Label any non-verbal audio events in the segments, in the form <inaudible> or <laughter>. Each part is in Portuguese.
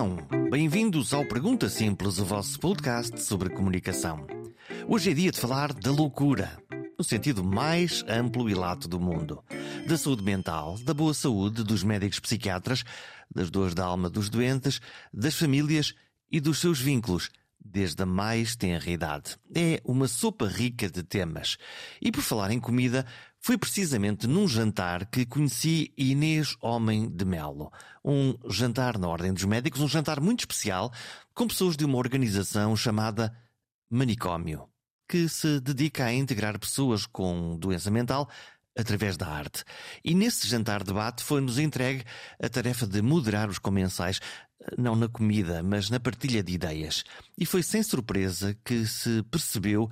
Então, bem-vindos ao Pergunta Simples, o vosso podcast sobre comunicação. Hoje é dia de falar da loucura, no sentido mais amplo e lato do mundo. Da saúde mental, da boa saúde dos médicos psiquiatras, das dores da alma dos doentes, das famílias e dos seus vínculos, desde a mais tenra idade. É uma sopa rica de temas. E por falar em comida, foi precisamente num jantar que conheci Inês Homem de Melo. Um jantar na Ordem dos Médicos, um jantar muito especial, com pessoas de uma organização chamada Manicômio, que se dedica a integrar pessoas com doença mental através da arte. E nesse jantar debate foi-nos entregue a tarefa de moderar os comensais, não na comida, mas na partilha de ideias. E foi sem surpresa que se percebeu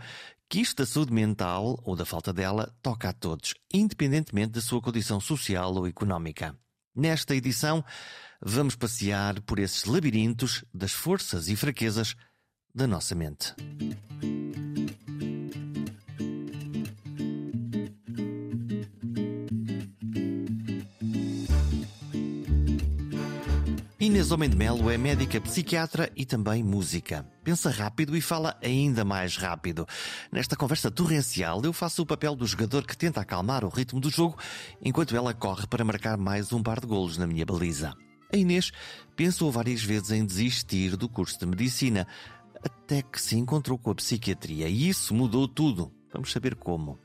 que isto da saúde mental ou da falta dela toca a todos, independentemente da sua condição social ou económica. Nesta edição, vamos passear por esses labirintos das forças e fraquezas da nossa mente. Inês Homem de Melo é médica, psiquiatra e também música. Pensa rápido e fala ainda mais rápido. Nesta conversa torrencial, eu faço o papel do jogador que tenta acalmar o ritmo do jogo enquanto ela corre para marcar mais um par de golos na minha baliza. A Inês pensou várias vezes em desistir do curso de medicina, até que se encontrou com a psiquiatria e isso mudou tudo. Vamos saber como.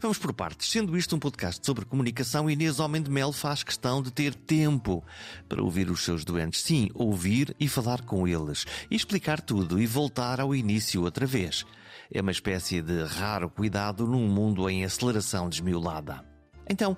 Vamos por partes. Sendo isto um podcast sobre comunicação, Inês Homem de Mel faz questão de ter tempo para ouvir os seus doentes. Sim, ouvir e falar com eles. E explicar tudo e voltar ao início outra vez. É uma espécie de raro cuidado num mundo em aceleração desmiolada. Então,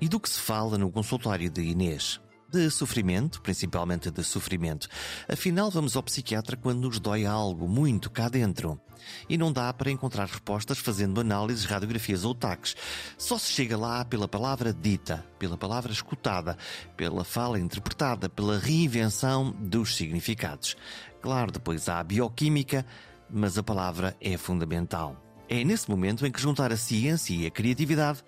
e do que se fala no consultório de Inês? De sofrimento, principalmente de sofrimento. Afinal, vamos ao psiquiatra quando nos dói algo muito cá dentro. E não dá para encontrar respostas fazendo análises, radiografias ou taques. Só se chega lá pela palavra dita, pela palavra escutada, pela fala interpretada, pela reinvenção dos significados. Claro, depois há a bioquímica, mas a palavra é fundamental. É nesse momento em que juntar a ciência e a criatividade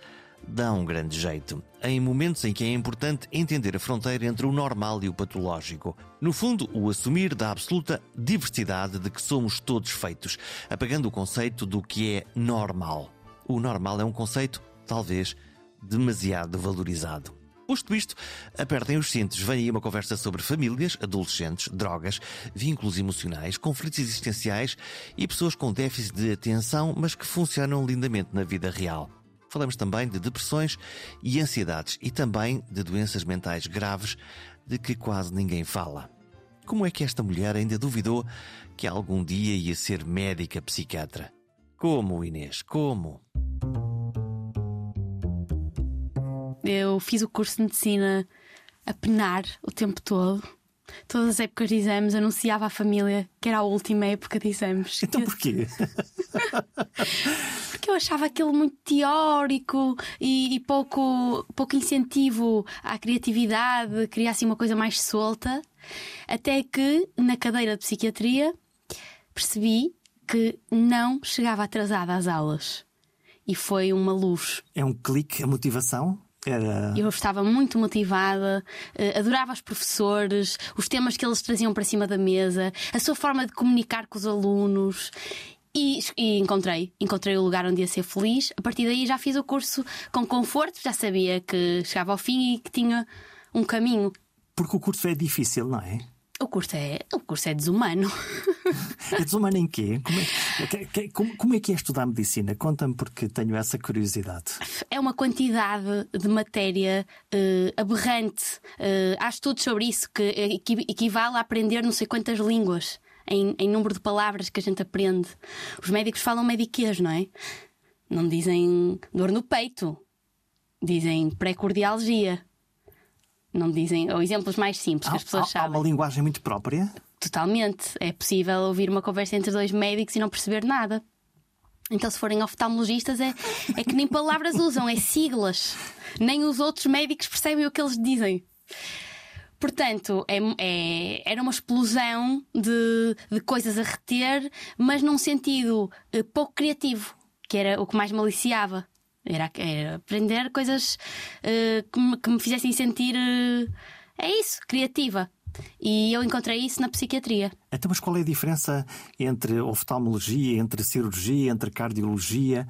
dá um grande jeito, em momentos em que é importante entender a fronteira entre o normal e o patológico. No fundo, o assumir da absoluta diversidade de que somos todos feitos, apagando o conceito do que é normal. O normal é um conceito, talvez, demasiado valorizado. Posto isto, apertem os cintos. Vem aí uma conversa sobre famílias, adolescentes, drogas, vínculos emocionais, conflitos existenciais e pessoas com déficit de atenção, mas que funcionam lindamente na vida real. Falamos também de depressões e ansiedades e também de doenças mentais graves de que quase ninguém fala. Como é que esta mulher ainda duvidou que algum dia ia ser médica psiquiatra? Como, Inês? Como? Eu fiz o curso de medicina a penar o tempo todo. Todas as épocas de exames anunciava à família que era a última época de exames. Então porquê? <laughs> Porque eu achava aquilo muito teórico e, e, pouco, pouco incentivo à criatividade, queria assim uma coisa mais solta. Até que, na cadeira de psiquiatria, percebi que não chegava atrasada às aulas. E foi uma luz. É um clique, a motivação? Era... Eu estava muito motivada, eh, adorava os professores, os temas que eles traziam para cima da mesa, a sua forma de comunicar com os alunos. E, e, encontrei, encontrei o lugar onde ia ser feliz. A partir daí já fiz o curso com conforto, já sabia que chegava ao fim e que tinha um caminho. Porque o curso é difícil, não é? O curso é, o curso é desumano. <laughs> É desumano em quê? Como é, como, como é que é estudar medicina? Conta-me porque tenho essa curiosidade. É uma quantidade de matéria uh, aberrante. Uh, há estudos sobre isso que equivale a aprender não sei quantas línguas em, em número de palavras que a gente aprende. Os médicos falam mediquês, não é? Não dizem dor no peito, dizem pré-cordialgia. Não dizem, ou exemplos mais simples que as pessoas há, sabem. Há uma linguagem muito própria? Totalmente. É possível ouvir uma conversa entre dois médicos e não perceber nada. Então, se forem oftalmologistas, é, é que nem palavras <laughs> usam, é siglas. Nem os outros médicos percebem o que eles dizem. Portanto, é, é, era uma explosão de, de, coisas a reter, mas num sentido uh, pouco criativo, que era o que mais maliciava. Era, era aprender coisas uh, que, me, que, me, fizessem sentir. Uh, é isso, criativa. E eu encontrei isso na psiquiatria. Então, mas qual é a diferença entre oftalmologia, entre cirurgia, entre cardiologia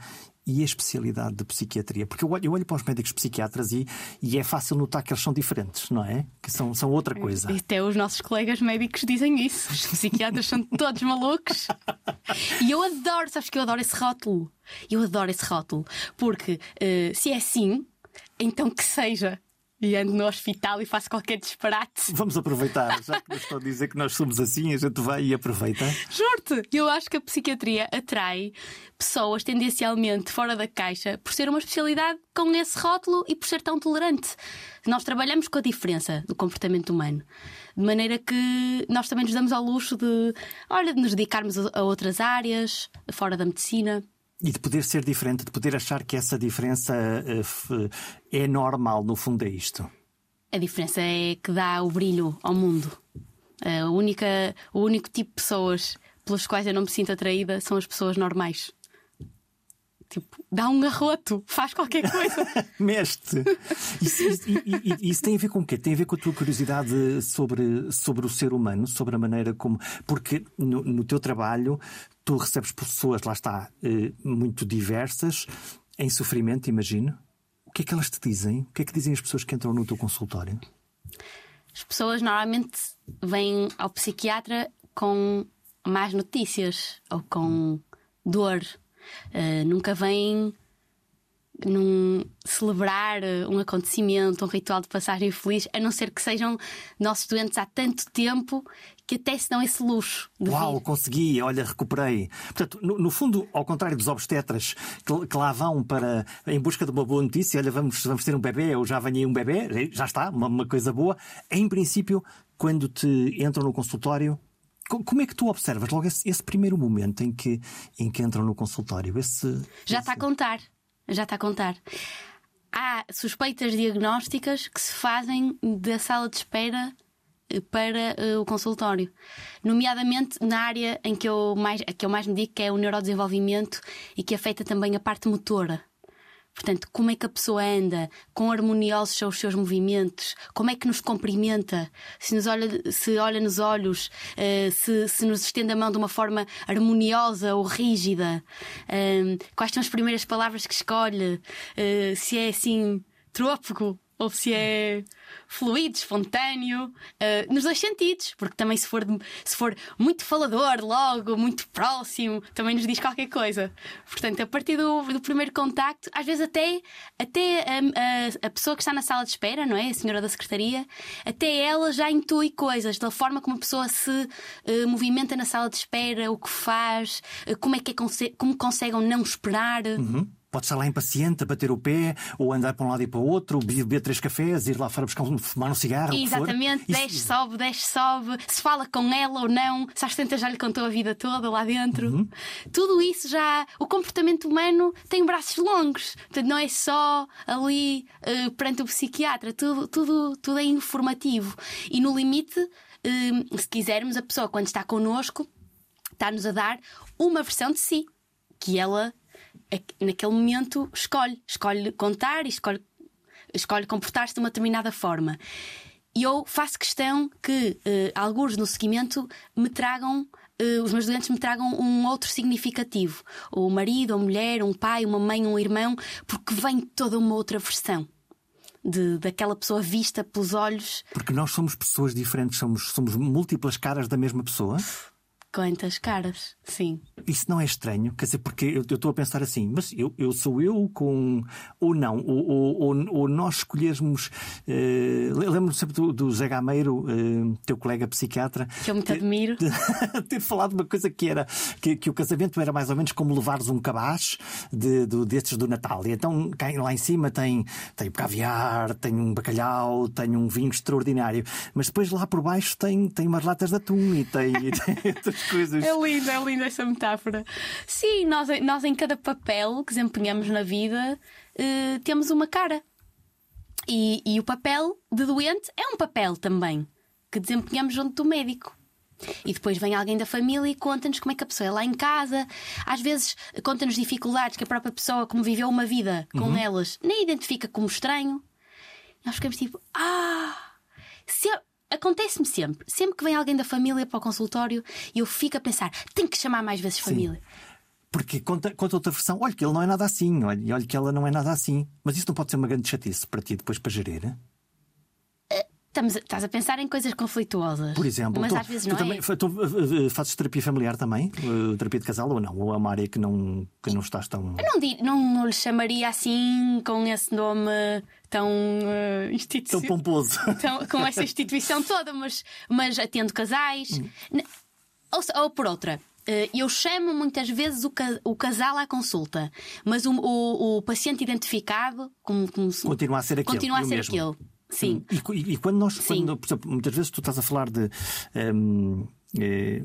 e a especialidade de psiquiatria? Porque eu olho, eu olho para os médicos psiquiatras e, e, é fácil notar que eles são diferentes, não é? Que são, são outra coisa. E até os nossos colegas médicos dizem isso. Os psiquiatras são todos malucos. E eu adoro, sabes que eu adoro esse rótulo. Eu adoro esse rótulo. Porque uh, se é assim, então que seja e ando no hospital e faço qualquer disparate. Vamos aproveitar, já que nos estão a dizer que nós somos assim, a gente vai e aproveita. Juro-te, eu acho que a psiquiatria atrai pessoas tendencialmente fora da caixa por ser uma especialidade com esse rótulo e por ser tão tolerante. Nós trabalhamos com a diferença do comportamento humano. De maneira que nós também nos damos ao luxo de, olha, de nos dedicarmos a outras áreas, fora da medicina. E de poder ser diferente, de poder achar que essa diferença uh, é normal, no fundo é isto. A diferença é que dá o brilho ao mundo. A única, o único tipo de pessoas pelas quais eu não me sinto atraída são as pessoas normais. Tipo, dá um garroto, faz qualquer coisa. <laughs> Mestre! Isso, isso, isso, isso, tem a ver com o quê? Tem a ver com a tua curiosidade sobre, sobre o ser humano, sobre a maneira como. Porque no, no teu trabalho tu recebes pessoas, lá está, eh, muito diversas, em sofrimento, imagino. O que é que elas te dizem? O que é que dizem as pessoas que entram no teu consultório? As pessoas normalmente vêm ao psiquiatra com más notícias ou com dor. Uh, nunca vêm num celebrar um acontecimento, um ritual de passagem feliz, a não ser que sejam nossos doentes há tanto tempo que até se dão esse luxo. Uau, vir. consegui, olha, recuperei. Portanto, no, no, fundo, ao contrário dos obstetras que, que, lá vão para, em busca de uma boa notícia, olha, vamos, vamos ter um bebê, ou já venha um bebê, já está, uma, uma coisa boa. Em princípio, quando te entram no consultório, como é que tu observas logo esse, esse, primeiro momento em que, em que entram no consultório? Esse, já esse... está a contar. Já está a contar. Há suspeitas diagnósticas que se fazem da sala de espera para uh, o consultório, nomeadamente na área em que eu mais, que eu mais me digo, que é o neurodesenvolvimento e que afeta também a parte motora. Portanto, como é que a pessoa anda, quão harmoniosos são os seus movimentos, como é que nos cumprimenta, se nos olha, se olha nos olhos, uh, se, se nos estende a mão de uma forma harmoniosa ou rígida, uh, quais são as primeiras palavras que escolhe, uh, se é assim trópico ou se é fluido, espontâneo, uh, nos dois sentidos, porque também se for, se for muito falador logo, muito próximo, também nos diz qualquer coisa. Portanto, a partir do, do primeiro contacto, às vezes até, até a, a, a, pessoa que está na sala de espera, não é? A senhora da secretaria, até ela já intui coisas, da forma como a pessoa se uh, movimenta na sala de espera, o que faz, uh, como é que é, como conseguem não esperar. Uhum. Pode estar lá impaciente a bater o pé, ou andar para um lado e para o outro, beber três cafés, ir lá fora buscar um, fumar um cigarro. Exatamente, desce, Isso... sobe, desce, sobe, se fala com ela ou não, se às tantas já lhe contou a vida toda lá dentro. Uhum. Tudo isso já. O comportamento humano tem braços longos, portanto, não é só ali uh, perante o psiquiatra, tudo, tudo, tudo é informativo. E no limite, uh, se quisermos, a pessoa, quando está connosco, está-nos a dar uma versão de si que ela naquele momento escolhe, escolhe contar e escolhe, escolhe comportar-se de uma determinada forma. E eu faço questão que uh, alguns no seguimento me tragam Uh, os meus doentes me tragam um outro significativo. O marido, a mulher, um pai, uma mãe, um irmão, porque vem toda uma outra versão. De, daquela pessoa vista pelos olhos. Porque nós somos pessoas diferentes, somos, somos múltiplas caras da mesma pessoa. Quantas caras, sim. Isso não é estranho, quer dizer, porque eu estou a pensar assim, mas eu, eu sou eu com. Ou não, ou, ou, ou nós escolhermos. Uh, Lembro-me sempre do, do Zé Gameiro, uh, teu colega psiquiatra. Que eu muito admiro. <laughs> ter falado uma coisa que era que, que, o casamento era mais ou menos como levares um cabaz de, de, destes do Natal. E então lá em cima tem, tem caviar, tem um bacalhau, tem um vinho extraordinário. Mas depois lá por baixo tem, tem umas latas de atum e tem. <laughs> coisas. É linda, é linda essa metáfora. Sim, nós, nós em cada papel que desempenhamos na vida uh, temos uma cara. E, e o papel de doente é um papel também que desempenhamos junto do médico. E depois vem alguém da família e conta-nos como é que a pessoa é lá em casa. Às vezes conta-nos dificuldades que a própria pessoa, como viveu uma vida com uhum. elas, nem identifica como estranho. Nós ficamos tipo, ah, se eu, Acontece-me sempre. Sempre que vem alguém da família para o consultório e eu fico a pensar, tenho que chamar mais vezes família. Porque conta, conta outra versão, olha que ele não é nada assim, olha, olha que ela não é nada assim. Mas isso não pode ser uma grande chatice para ti depois para gerir? Estamos a- estás a pensar em coisas conflituosas. Por exemplo, Mas tu, às vezes tu não também é. tu, uh, uh, fazes terapia familiar também? Terapia de casal ou não? Ou é uma área que não, que não estás tão. Eu não, não, não lhe chamaria assim com esse nome tão uh, tão pomposo. <laughs> Então, com essa instituição toda, mas, mas atendo casais. N- Ou, ou por outra, eh, eu chamo muitas vezes o, ca- o casal à consulta, mas o, o- o paciente identificado como, como Continua a ser aquele. continua a ser mesmo. aquele. Sim. E, cu- e quando nós, Sim. quando, por exemplo, muitas vezes tu estás a falar de. hum, eh,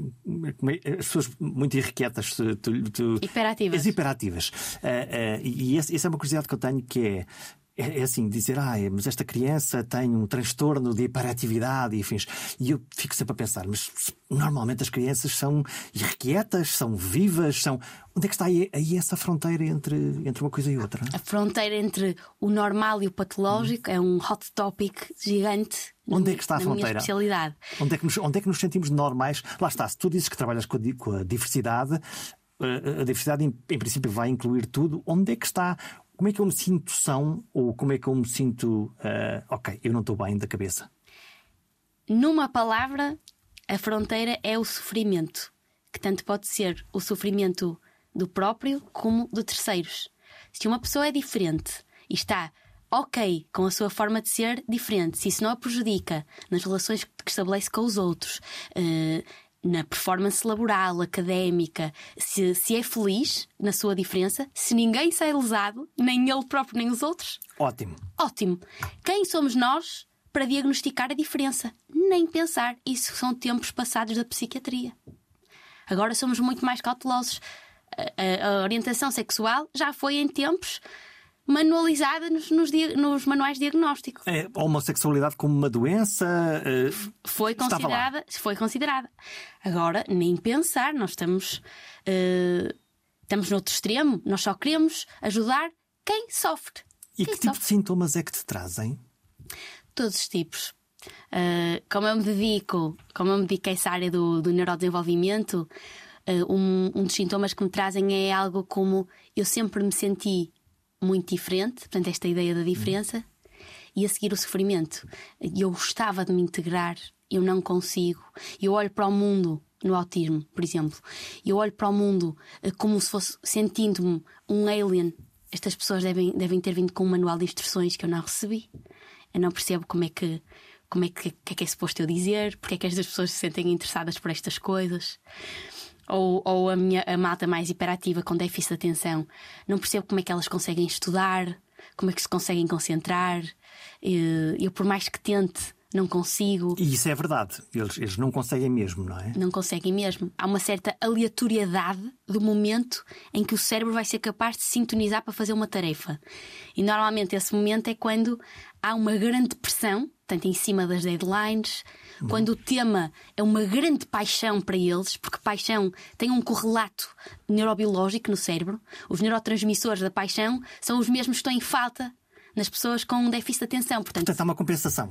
como é- as pessoas muito irrequietas, tu, tu- Hiperativas. As hiperativas. Ah, ah, e e essa é uma curiosidade que eu tenho que é. É é assim, dizer, ah, mas esta criança tem um transtorno de hiperatividade e afins. E eu fico sempre a pensar, mas normalmente as crianças são irrequietas, são vivas, são. Onde é que está aí, aí essa fronteira entre, entre uma coisa e outra? A fronteira entre o normal e o patológico é um hot topic gigante. Onde é que está a fronteira? especialidade. Onde é, que nos, onde é que nos sentimos normais? Lá está, se tu dizes que trabalhas com a, com a diversidade, eh, a diversidade em princípio vai incluir tudo. Onde é que está? Como é que eu me sinto são? Ou como é que eu me sinto, eh, ok, eu não estou bem da cabeça? Numa palavra, a fronteira é o sofrimento, que tanto pode ser o sofrimento do próprio como de terceiros. Se uma pessoa é diferente e está ok com a sua forma de ser diferente, se isso não a prejudica nas relações que estabelece com os outros, eh, na performance laboral, académica, se, se é feliz na sua diferença, se ninguém sai lesado, nem ele próprio nem os outros, Ótimo. Ótimo. Quem somos nós para diagnosticar a diferença? Nem pensar. Isso são tempos passados da psiquiatria. Agora somos muito mais cautelosos. A, a- a orientação sexual já foi em tempos manualizada nos, nos nos manuais de diagnóstico. É, a homossexualidade como uma doença. eh, Foi lá. considerada, foi considerada. Agora, nem pensar, nós estamos, eh, estamos no outro extremo, nós só queremos ajudar quem sofre. e quem que tipo sofre. de sintomas é que te trazem? todos os tipos. Uh, como eu me dedico, como eu me dedico a essa área do, do neurodesenvolvimento, uh, um, um dos sintomas que me trazem é algo como eu sempre me senti muito diferente, portanto, esta ideia da diferença, e a seguir o sofrimento. Eu gostava de me integrar, eu não consigo. Eu olho para o mundo no autismo, por exemplo, eu olho para o mundo uh, como se fosse sentindo-me um alien. Estas pessoas devem, devem ter vindo com um manual de instruções que eu não recebi. Eu não percebo como é que como é que, que é que é suposto eu dizer, porque é que estas pessoas se sentem interessadas por estas coisas. Ou, ou a minha a malta mais hiperativa com déficit de atenção, não percebo como é que elas conseguem estudar, como é que se conseguem concentrar. Eh, Eu, por mais que tente, não consigo. E isso é verdade. Eles, eles não conseguem mesmo, não é? Não conseguem mesmo. Há uma certa aleatoriedade do momento em que o cérebro vai ser capaz de sintonizar para fazer uma tarefa. E normalmente esse momento é quando há uma grande pressão, tanto em cima das deadlines, quando o tema é uma grande paixão para eles, porque paixão tem um correlato neurobiológico no cérebro. Os neurotransmissores da paixão são os mesmos que estão em falta nas pessoas com déficit de atenção. Portanto, Portanto, há uma compensação.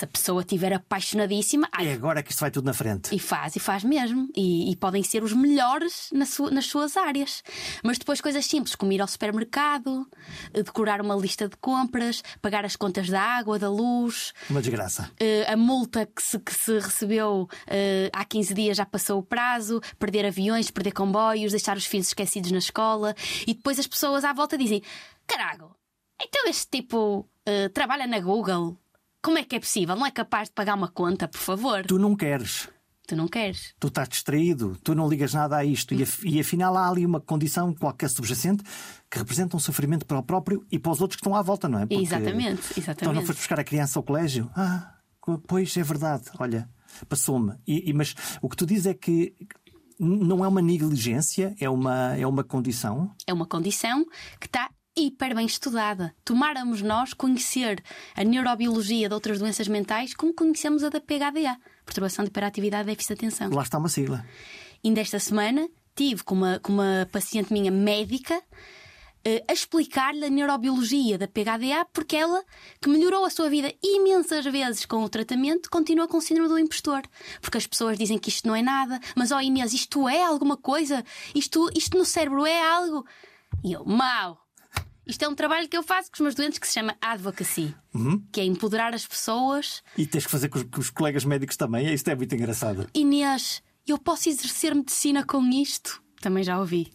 Se a pessoa estiver apaixonadíssima, ai, É agora que isto vai tudo na frente. e faz, e faz mesmo. E, e podem ser os melhores na sua- nas suas áreas. Mas depois coisas simples, como ir ao supermercado, eh, decorar uma lista de compras, pagar as contas da água, da luz, Uma desgraça. eh, a multa que se, que se recebeu eh, há 15 dias já passou o prazo, perder aviões, perder comboios, deixar os filhos esquecidos na escola. E depois as pessoas à volta dizem: Carago, então este tipo eh, trabalha na Google. Como é que é possível? Não é capaz de pagar uma conta, por favor? Tu não queres. Tu não queres. Tu estás distraído, tu não ligas nada a isto. E, af- e afinal há ali uma condição qualquer subjacente que representa um sofrimento para o próprio e para os outros que estão à volta, não é? Porque- Exatamente, Então exatamente. não foste buscar a criança ao colégio? Ah, pois é verdade, olha, passou-me. E, e- mas o que tu dizes é que não é uma negligência, é uma, é uma condição. É uma condição que está hiper bem estudada. Tomáramos nós conhecer a neurobiologia de outras doenças mentais como conhecemos a da PHDA, perturbação de hiperatividade e déficit de atenção. Lá está uma sigla. Ainda esta semana tive com uma, com uma paciente minha médica eh, a explicar-lhe a neurobiologia da PHDA, porque ela, que melhorou a sua vida imensas vezes com o tratamento, continua com o síndrome do impostor. Porque as pessoas dizem que isto não é nada, mas ó oh Inês, isto é alguma coisa? Isto, isto no cérebro é algo? E eu, mau! Isto é um trabalho que eu faço com os meus doentes que se chama advocacy, Uhum. que é empoderar as pessoas. E tens que fazer com os, com os colegas médicos também. Isto é muito engraçado. Inês, eu posso exercer medicina com isto? Também já ouvi.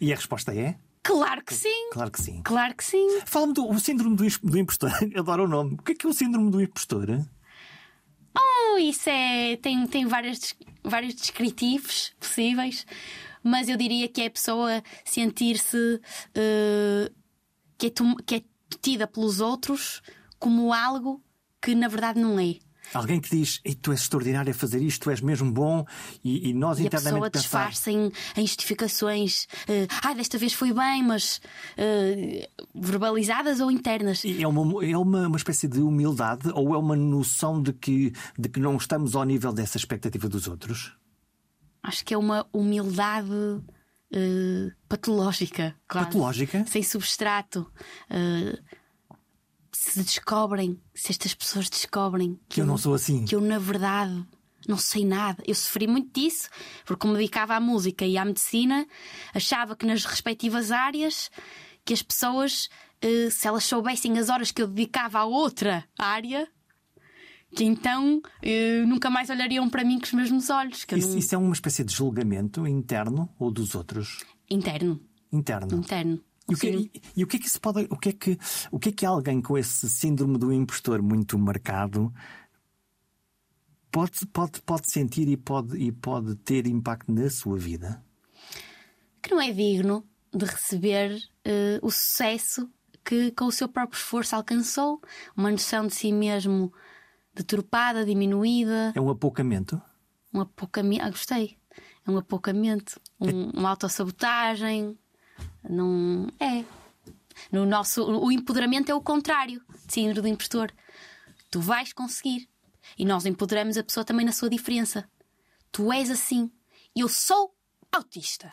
E a resposta é? Claro que sim! Claro que sim. Claro que sim! Fala-me do o síndrome do, do impostor. <laughs> Eu adoro o nome. O que é que é o síndrome do impostor? Oh, isso é. Tem, tem vários, des- vários descritivos possíveis, mas eu diria que é a pessoa sentir-se eh, que, é que é tida pelos outros como algo que na verdade não é. Alguém que diz, tu és extraordinário a fazer isto, tu és mesmo bom, e, e nós E a internamente pessoa pensar. disfarça em, em justificações. eh, ah, desta vez foi bem, mas eh, verbalizadas ou internas. E É, uma, é uma, uma espécie de humildade ou é uma noção de que, de que não estamos ao nível dessa expectativa dos outros? Acho que é uma humildade eh, patológica. Quase. Patológica? Sem substrato. Eh, se descobrem, se estas pessoas descobrem Que eu não sou assim. que eu, na verdade, não sei nada. Eu sofri muito disso, porque como me dedicava à música e à medicina, achava que nas respectivas áreas que as pessoas, eh, se elas soubessem as horas que eu dedicava a outra área, que então eh, nunca mais olhariam para mim com os mesmos olhos. Isso, não- isso é uma espécie de julgamento interno ou dos outros? Interno, Interno. interno. E o, que, Sim. e, e o que é que isso pode. O que é que, o que é que alguém com esse síndrome do impostor muito marcado pode, pode, pode sentir e pode, e pode ter impacto na sua vida? que não é digno de receber eh, o sucesso que com o seu próprio esforço alcançou, uma noção de si mesmo deturpada, diminuída, É um apoucamento? um apocamento. Ah, gostei. É um apocamento, um, uma autossabotagem. Não. É. No nosso, o empoderamento é o contrário de síndrome do impostor. Tu vais conseguir. E nós empoderamos a pessoa também na sua diferença. Tu és assim. Eu sou autista.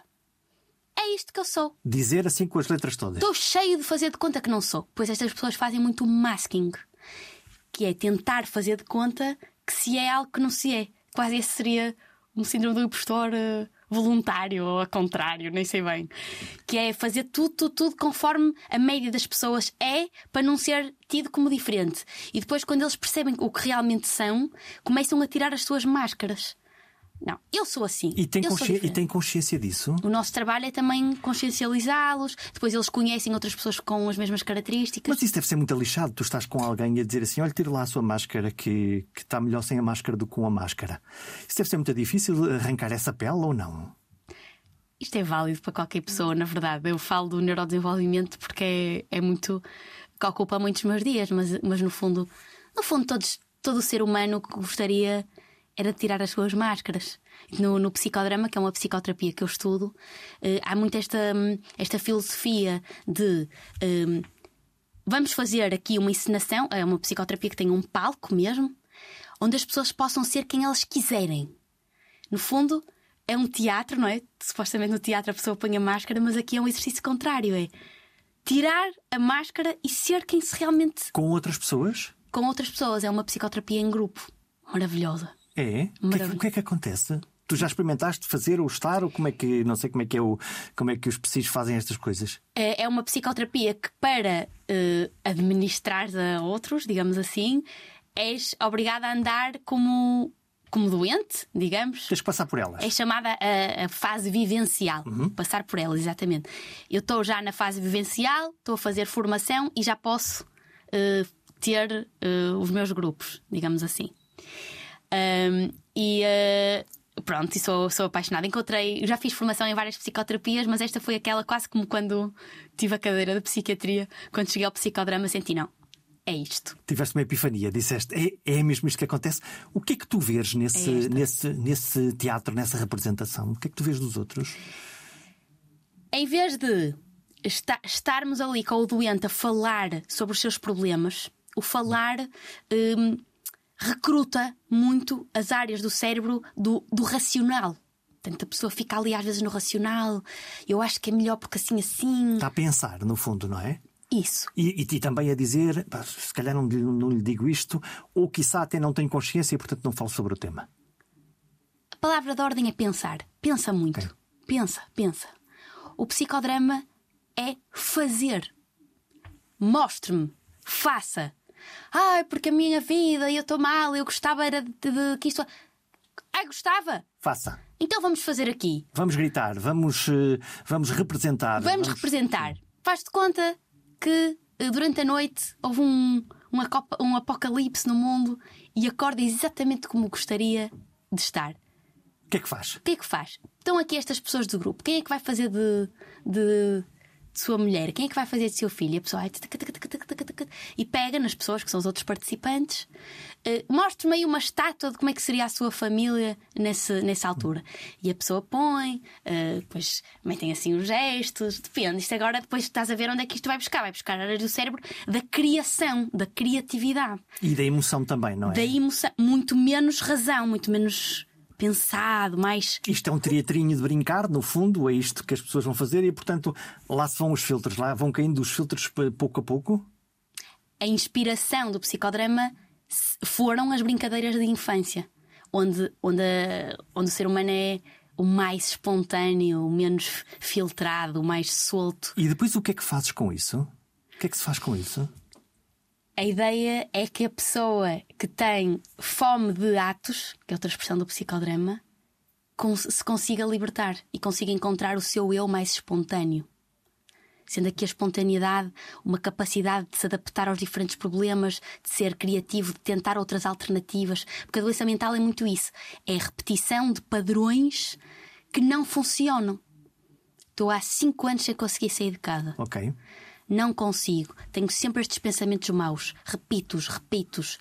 É isto que eu sou. Dizer assim com as letras todas. Estou cheio de fazer de conta que não sou. Pois estas pessoas fazem muito masking, que é tentar fazer de conta que se é algo que não se é. Quase esse seria um síndrome do impostor eh, voluntário ou ao contrário, nem sei bem. Que é fazer tudo, tudo, tudo conforme a média das pessoas é para não ser tido como diferente. E depois, quando eles percebem o que realmente são, começam a tirar as suas máscaras. Não, eu sou assim. E tem, consci... e tem consciência disso? O nosso trabalho é também consciencializá-los, depois eles conhecem outras pessoas com as mesmas características. Mas isso deve ser muito lixado. Tu estás com alguém a dizer assim: olha, tira lá a sua máscara que, que está melhor sem a máscara do que com a máscara. Isso deve ser muito difícil arrancar essa pele ou não? Isto é válido para qualquer pessoa, na verdade. Eu falo do neurodesenvolvimento porque é, é muito. que ocupa muitos meus dias, mas, mas no fundo, no fundo, todos, todo o ser humano que gostaria era de tirar as suas máscaras. No, no psicodrama, que é uma psicoterapia que eu estudo, eh, há muito esta, hum, esta filosofia de. hum, vamos fazer aqui uma encenação, é uma psicoterapia que tem um palco mesmo, onde as pessoas possam ser quem elas quiserem. No fundo, é um teatro, não é? Supostamente no teatro a pessoa põe a máscara, mas aqui é um exercício contrário: é tirar a máscara e ser quem se realmente. Com outras pessoas? com outras pessoas. É uma psicoterapia em grupo. Maravilhosa. É? O que é, que, Maravilha. o que é que acontece? Tu já experimentaste fazer ou estar? Ou como é que. Não sei como é que é o. Como é que os psis fazem estas coisas? É é uma psicoterapia que, para eh, administrar a outros, digamos assim, és obrigada a andar como, como doente, digamos. Tens que passar por elas. É chamada a, a fase vivencial. Passar por ela, exatamente. Eu estou já na fase vivencial, estou a fazer formação e já posso eh, ter eh, os meus grupos, digamos assim. Ahm, e eh, pronto, e sou, sou apaixonada. Encontrei, já fiz formação em várias psicoterapias, mas esta foi aquela quase como quando tive a cadeira de psiquiatria. Quando cheguei ao psicodrama, senti não. É isto. Tiveste uma epifania, disseste, é, é mesmo isto que acontece. O que é que tu vês nesse, É nesse, nesse teatro, nessa representação? O que é que tu vês dos outros? em vez de esta- estarmos ali com o doente a falar sobre os seus problemas, o falar hum, recruta muito as áreas do cérebro do, do racional Portanto, a pessoa fica ali às vezes no racional. Eu acho que é melhor porque assim, assim. Está a pensar, no fundo, não é? Isso. E, e, e também a dizer, pá, se calhar não, lhe- não lhe digo isto, ou quiçá até não tenho consciência e portanto não falo sobre o tema. A palavra de ordem é pensar. Pensa muito. Ok. Pensa, pensa. O psicodrama é fazer. Mostre-me. Faça. Ai, porque a minha vida, eu estou mal, eu gostava era de, de que isto. Ai, gostava? Faça. Então vamos fazer aqui. Vamos gritar, vamos, eh, vamos representar. Vamos representar. Faz de conta que eh, durante a noite houve um, um, acopa- um apocalipse no mundo e acorda exatamente como gostaria de estar. O que é que faz? O que é que faz? Estão aqui estas pessoas do grupo. Quem é que vai fazer de, de, de sua mulher? Quem é que vai fazer de seu filho? E a pessoa vai e pega nas pessoas que são os outros participantes. eh, Mostre-me aí uma estátua de como é que seria a sua família nesse, nessa altura. E a pessoa põe, eh, depois metem assim os gestos. Depende. Isto agora depois estás a ver onde é que isto vai buscar. Vai buscar áreas do cérebro da criação, da criatividade E da emoção também, não é? da emoção, muito menos razão, muito menos pensado, mais. Isto é um teatrinho de brincar, no fundo, é isto que as pessoas vão fazer e, portanto, lá se vão os filtros, lá vão caindo os filtros pouco a pouco. A inspiração do psicodrama foram as brincadeiras de infância, onde, onde, onde o ser humano é o mais espontâneo, o menos filtrado, o mais solto. E depois o que é que fazes com isso? O que é que se faz com isso? A ideia é que a pessoa que tem fome de atos, que é outra expressão do psicodrama, se consiga libertar e consiga encontrar o seu eu mais espontâneo. Sendo aqui a espontaneidade uma capacidade de se adaptar aos diferentes problemas, de ser criativo, de tentar outras alternativas. Porque a doença mental é muito isso: é a repetição de padrões que não funcionam. Estou há cinco anos sem conseguir sair de casa. Ok. Não consigo. Tenho sempre estes pensamentos maus. Repito-os, repito-os.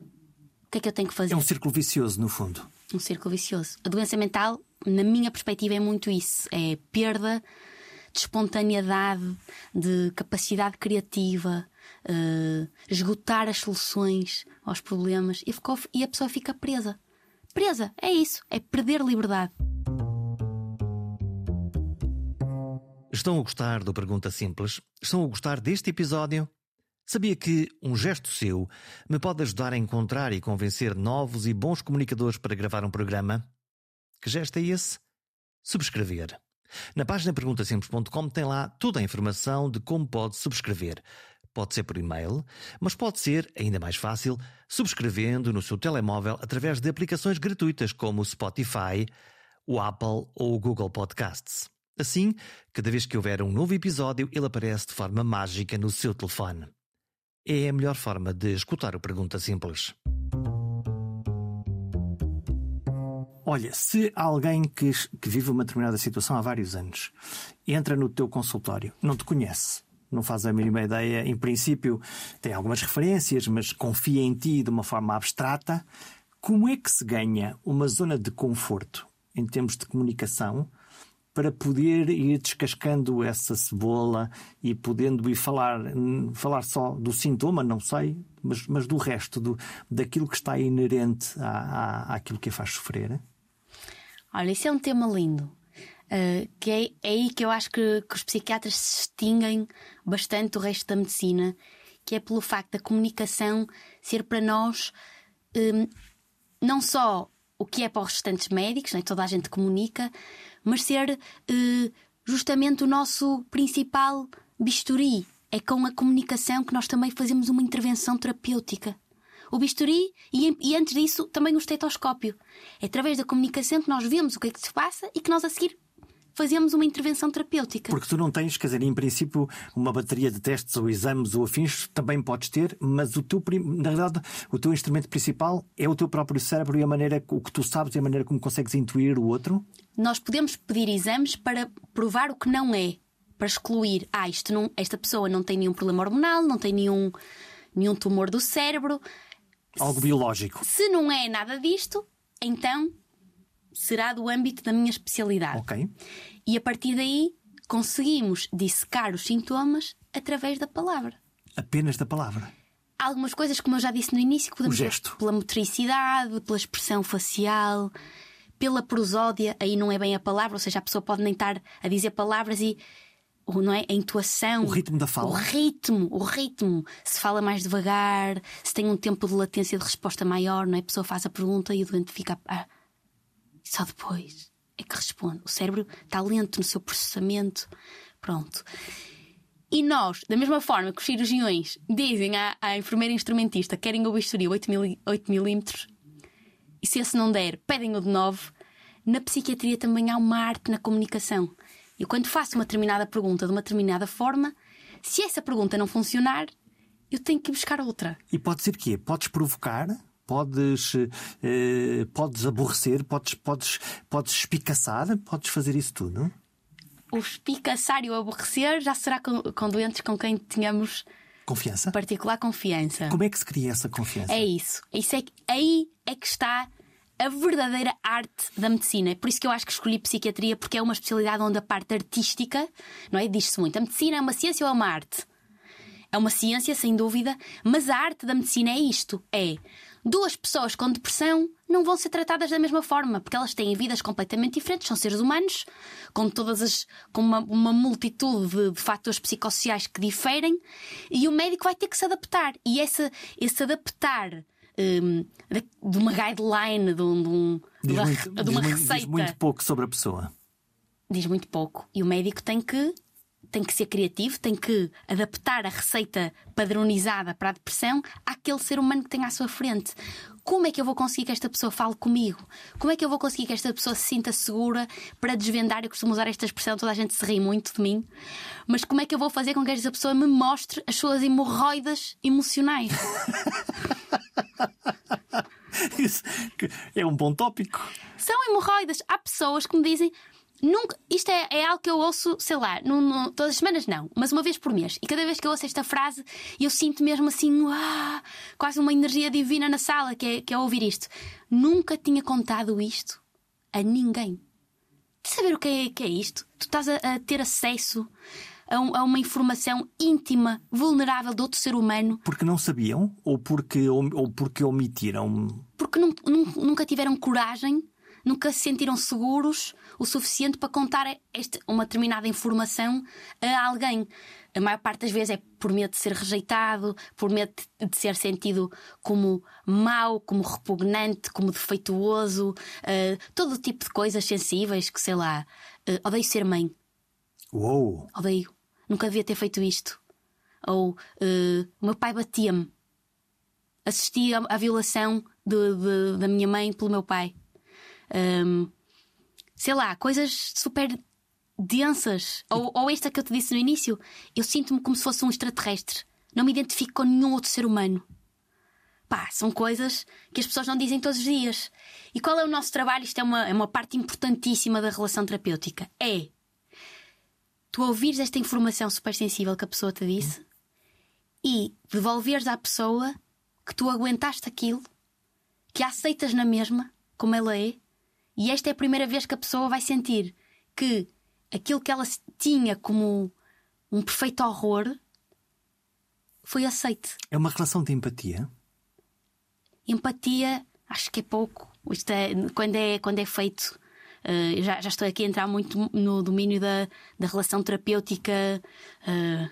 O que é que eu tenho que fazer? É um círculo vicioso, no fundo. Um círculo vicioso. A doença mental, na minha perspectiva, é muito isso: é perda de espontaneidade, de capacidade criativa, eh, esgotar as soluções aos problemas e, ficou- e a pessoa fica presa. Presa, é isso, é perder liberdade. Estão a gostar do Pergunta Simples? Estão a gostar deste episódio? Sabia que um gesto seu me pode ajudar a encontrar e convencer novos e bons comunicadores para gravar um programa? Que gesto é esse? Subscrever. Na página perguntasimples.com tem lá toda a informação de como pode subscrever. Pode ser por e-mail, mas pode ser, ainda mais fácil, subscrevendo no seu telemóvel através de aplicações gratuitas como o Spotify, o Apple ou o Google Podcasts. Assim, cada vez que houver um novo episódio, ele aparece de forma mágica no seu telefone. É a melhor forma de escutar o Pergunta Simples. Olha, se alguém que, que vive uma determinada situação há vários anos entra no teu consultório, não te conhece, não faz a mínima ideia, em princípio tem algumas referências, mas confia em ti de uma forma abstrata, como é que se ganha uma zona de conforto em termos de comunicação para poder ir descascando essa cebola e podendo ir falar, falar só do sintoma, não sei, mas, mas do resto, do, daquilo que está inerente à, à, àquilo que a faz sofrer? Olha, isso é um tema lindo. Uh, que é, é aí que eu acho que, que os psiquiatras se distinguem bastante do resto da medicina, que é pelo facto da comunicação ser para nós um, não só o que é para os restantes médicos, né? toda a gente comunica, mas ser uh, justamente o nosso principal bisturi. É com a comunicação que nós também fazemos uma intervenção terapêutica. O bisturi e, e antes disso também o estetoscópio. É através da comunicação que nós vemos o que é que se passa e que nós a seguir fazemos uma intervenção terapêutica. Porque tu não tens, quer dizer, em princípio, uma bateria de testes ou exames ou afins, também podes ter, mas o teu, na verdade, o teu instrumento principal é o teu próprio cérebro e a maneira, o que tu sabes e a maneira como consegues intuir o outro. Nós podemos pedir exames para provar o que não é, para excluir, ah, isto não, esta pessoa não tem nenhum problema hormonal, não tem nenhum, nenhum tumor do cérebro. Algo biológico. Se não é nada disto, então será do âmbito da minha especialidade. Ok? E a partir daí conseguimos dissecar os sintomas através da palavra. Apenas da palavra. Há algumas coisas, como eu já disse no início, que podemos O gesto. pela motricidade, pela expressão facial, pela prosódia, aí não é bem a palavra, ou seja, a pessoa pode nem estar a dizer palavras e o, não é? a intuação, O ritmo da fala. o ritmo, o ritmo. Se fala mais devagar, se tem um tempo de latência de resposta maior, não é? A pessoa faz a pergunta e o doente fica. Ah, e só depois é que responde. O cérebro está lento no seu processamento. Pronto. E nós, da mesma forma que os cirurgiões dizem à, à enfermeira instrumentista querem o bisturi 8 milímetros e se esse não der, pedem-o de novo, na psiquiatria também há uma arte na comunicação. E quando faço uma determinada pergunta de uma determinada forma, se essa pergunta não funcionar, eu tenho que buscar outra. E pode ser quê? Podes provocar? Podes, eh, podes aborrecer? Podes, podes, podes espicaçar? Podes fazer isso tudo? O espicaçar e o aborrecer já será com, com doentes com quem tenhamos Confiança? particular confiança. Como é que se cria essa confiança? É isso. isso é, aí é que está a verdadeira arte da medicina. Por isso que eu acho que escolhi psiquiatria, porque é uma especialidade onde a parte artística, não é? Diz-se muito. A medicina é uma ciência ou é uma arte? É uma ciência, sem dúvida, mas a arte da medicina é isto: é duas pessoas com depressão não vão ser tratadas da mesma forma, porque elas têm vidas completamente diferentes, são seres humanos, com todas as. com uma, uma multitude de, de fatores psicossociais que diferem, e o médico vai ter que se adaptar. E esse, esse adaptar hum, de, uma guideline, de, um- de um- de Diz uma, muito, de diz uma diz receita muito pouco sobre a pessoa. diz muito pouco. E o médico tem que, tem que ser criativo, tem que adaptar a receita padronizada para a depressão àquele ser humano que tem à sua frente. Como é que eu vou conseguir que esta pessoa fale comigo? Como é que eu vou conseguir que esta pessoa se sinta segura para desvendar? Eu costumo usar esta expressão, toda a gente se ri muito de mim. Mas como é que eu vou fazer com que esta pessoa me mostre as suas hemorroidas emocionais? <laughs> Isso é um bom tópico. São hemorroidas. Há pessoas que me dizem. Nunca, isto é, é algo que eu ouço, sei lá, não- não- todas as semanas não, mas uma vez por mês. E cada vez que eu ouço esta frase, eu sinto mesmo assim, uau, quase uma energia divina na sala, que é, que é ouvir isto. Nunca tinha contado isto a ninguém. De saber o que é, que é isto? Tu estás a, a ter acesso a, um- a uma informação íntima, vulnerável de outro ser humano, Porque não sabiam ou porque, ou, ou porque omitiram. porque nun- nun- nunca tiveram coragem, nunca se sentiram seguros o suficiente para contar este- uma determinada informação a alguém. A maior parte das vezes é por medo de ser rejeitado, por medo de ser sentido como mau, como repugnante, como defeituoso, eh, todo o tipo de coisas sensíveis que, sei lá, eh, odeio ser mãe, Uou! odeio, nunca devia ter feito isto. Ou o meu pai batia-me. Assisti à, violação de- de- da minha mãe pelo meu pai. Ahm, sei lá, coisas super densas. Ou, ou esta que eu te disse no início, eu sinto-me como se fosse um extraterrestre. Não me identifico com nenhum outro ser humano. Pá, são coisas que as pessoas não dizem todos os dias. E qual é o nosso trabalho? Isto é uma, é uma parte importantíssima da relação terapêutica. É tu ouvires esta informação super sensível que a pessoa te disse e devolveres à pessoa que tu aguentaste aquilo, que a aceitas na mesma, como ela é, e esta é a primeira vez que a pessoa vai sentir que aquilo que ela tinha como um perfeito horror foi aceite. É uma relação de empatia. Empatia, acho que é pouco. Isto é, quando, é, quando é feito. eu já, já estou aqui a entrar muito no domínio da, da relação terapêutica eh,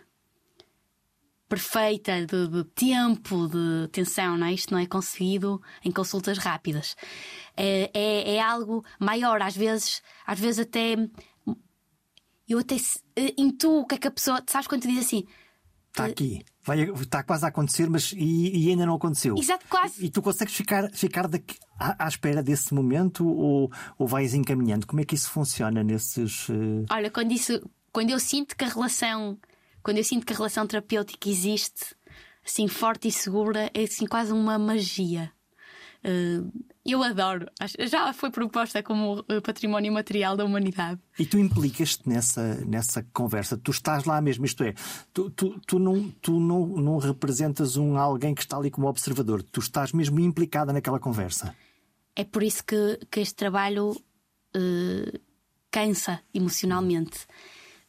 perfeita, de, de tempo, de atenção, não é? Isto não é conseguido em consultas rápidas. É, é, é algo maior, às vezes, às vezes até. Eu até eh, intuo o que é que a pessoa. Sabes quando tu dizes assim? Está aqui. Vai, está quase a acontecer, mas e, e ainda não aconteceu. Exato, quase. E tu consegues ficar, ficar daqui, à, à espera desse momento ou, ou vais encaminhando? Como é que isso funciona nesses. eh, Olha, quando isso, quando eu sinto que a relação, quando eu sinto que a relação terapêutica existe, assim forte e segura, é assim quase uma magia. Eh, eu adoro. Já foi proposta como eh, património material da humanidade. E tu implicas-te nessa, nessa conversa, tu estás lá mesmo, isto é, tu, tu, tu, não, tu não, não representas um alguém que está ali como observador, tu estás mesmo implicada naquela conversa. É por isso que, que este trabalho eh, cansa emocionalmente.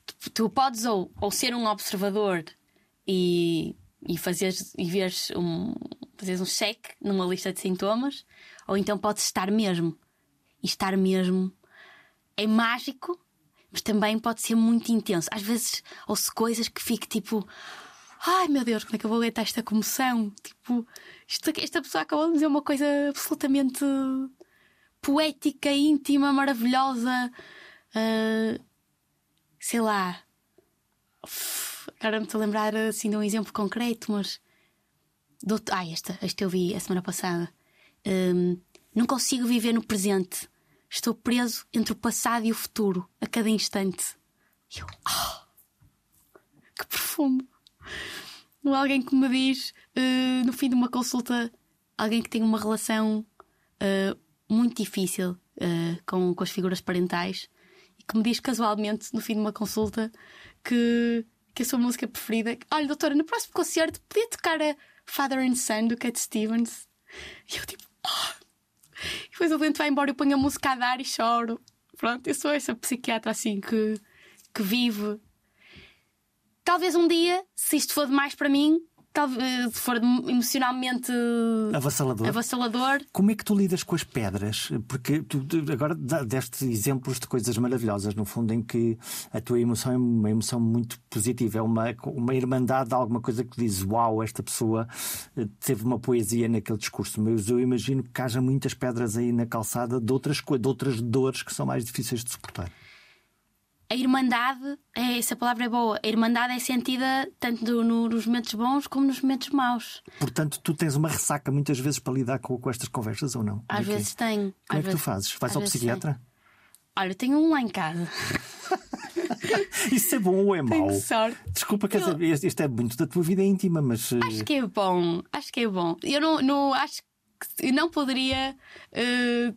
Tu, tu podes ou, ou ser um observador e, e, fazeres, e veres um, fazeres um cheque numa lista de sintomas, ou então podes estar mesmo. e estar mesmo. É mágico, mas também pode ser muito intenso. Às vezes ouço coisas que fico tipo. Ai meu Deus, como é que eu vou aguentar esta comoção? Tipo, isto, esta pessoa acabou de dizer uma coisa absolutamente poética, íntima, maravilhosa. Uh, sei lá. Agora me estou a lembrar assim de um exemplo concreto, mas. Ah, esta, esta eu vi a semana passada. Um, não consigo viver no presente. Estou preso entre o passado e o futuro, a cada instante. E eu. Oh, que profundo! Há alguém que me diz, uh, no fim de uma consulta, alguém que tem uma relação uh, muito difícil uh, com, com as figuras parentais que me diz casualmente, no fim de uma consulta, que, que a sua música preferida. Olha, doutora, no próximo concerto podia tocar a Father and Son do Cat Stevens? E eu tipo. Oh! E depois o doente vai embora, eu ponho a música a dar e choro. Pronto, eu sou essa psiquiatra assim que, que vive. Talvez um dia, se isto for demais para mim, talvez se for emocionalmente avassalador. avassalador. Como é que tu lidas com as pedras? Porque tu agora deste exemplos de coisas maravilhosas, no fundo, em que a tua emoção é uma emoção muito positiva, é uma, uma irmandade de alguma coisa que diz: Uau, esta pessoa eh, teve uma poesia naquele discurso. Mas eu imagino que haja muitas pedras aí na calçada de outras, de outras dores que são mais difíceis de suportar a irmandade, é, essa palavra é boa, a irmandade é sentida tanto no, nos momentos bons como nos momentos maus. Portanto, tu tens uma ressaca muitas vezes para lidar com, com estas conversas ou não? Às vezes tenho. Como é que tu fazes? Vais ao psiquiatra? Tenho. Olha, tenho um lá em casa. <laughs> Isso é bom ou é mau? Tenho sorte. Desculpa, quer dizer, isto é muito da tua vida íntima, mas. Eh, acho que é bom, acho que é bom. Eu não, não acho que eu não poderia. Uh,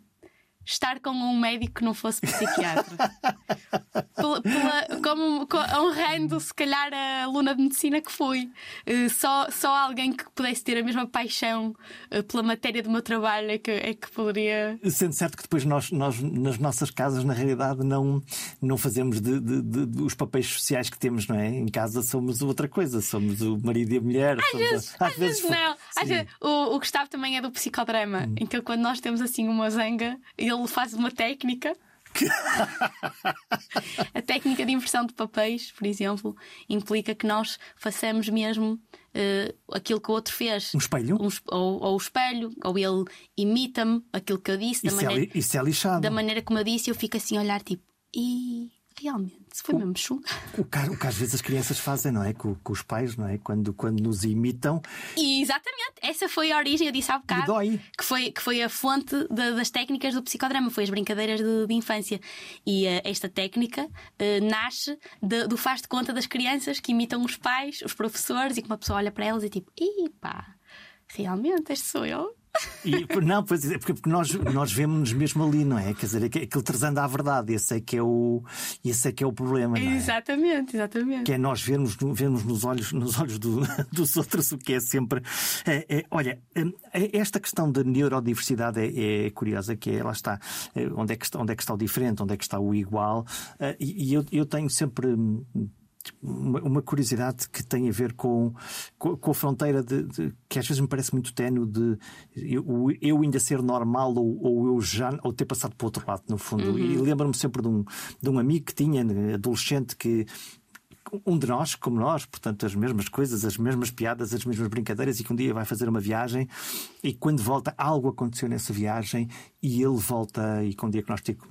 estar com um médico que não fosse psiquiatra. <laughs> pela, pela, como, honrando, se calhar, a aluna de medicina que fui. Uh, só, só alguém que pudesse ter a mesma paixão uh, pela matéria do meu trabalho é que, é que poderia. Sendo certo que depois nós, nós, nas nossas casas, na realidade, não, não fazemos de, de, de, de os papéis sociais que temos, não é? Em casa somos outra coisa, somos o marido e a mulher. Às, vezes, a... às, às vezes, vezes, não. Às vezes, o, o Gustavo também é do psicodrama. Hum. Então, quando nós temos assim uma zanga, ele ele faz uma técnica. <laughs> a técnica de inversão de papéis, por exemplo, implica que nós façamos mesmo uh, aquilo que o outro fez. Um espelho? Um, ou, ou o espelho, ou ele imita-me aquilo que eu disse. Isso, da é maneira, é, isso é lixado. Da maneira como eu disse, eu fico assim a olhar tipo. E realmente, se foi o, mesmo chunga. O que, o que às vezes as crianças fazem, não é? Com, com, os pais, não é? Quando, quando nos imitam. Exatamente, essa foi a origem, eu disse há bocado. Dói. Que foi, que foi a fonte de, das técnicas do psicodrama, foi as brincadeiras de, de infância. E uh, esta técnica uh, nasce de, do faz de conta das crianças que imitam os pais, os professores, e que uma pessoa olha para elas e tipo, ih pá, realmente, este sou eu. E, não, pois é, porque, porque nós, nós vemos-nos mesmo ali, não é? Quer dizer, aquele trazendo à verdade, esse é que é o, esse é que é o problema. Não é? Exatamente, exatamente. Que é nós vermos, vermos nos olhos, nos olhos do, <laughs> dos outros o que é sempre. É, é, olha, é, esta questão da neurodiversidade é, é, curiosa, que é, lá está, onde é, que está, onde é que está o diferente, onde é que está o igual. E eu, eu tenho sempre uma, uma, curiosidade que tem a ver com, com, a fronteira de, de, que às vezes me parece muito ténue de eu, eu ainda ser normal ou, ou, eu já ou ter passado para o outro lado, no fundo. Uhum. E lembro-me sempre de um, de um amigo que tinha, adolescente, que um de nós, como nós, portanto, as mesmas coisas, as mesmas piadas, as mesmas brincadeiras, e que um dia vai fazer uma viagem e quando volta, algo aconteceu nessa viagem e ele volta e com um diagnóstico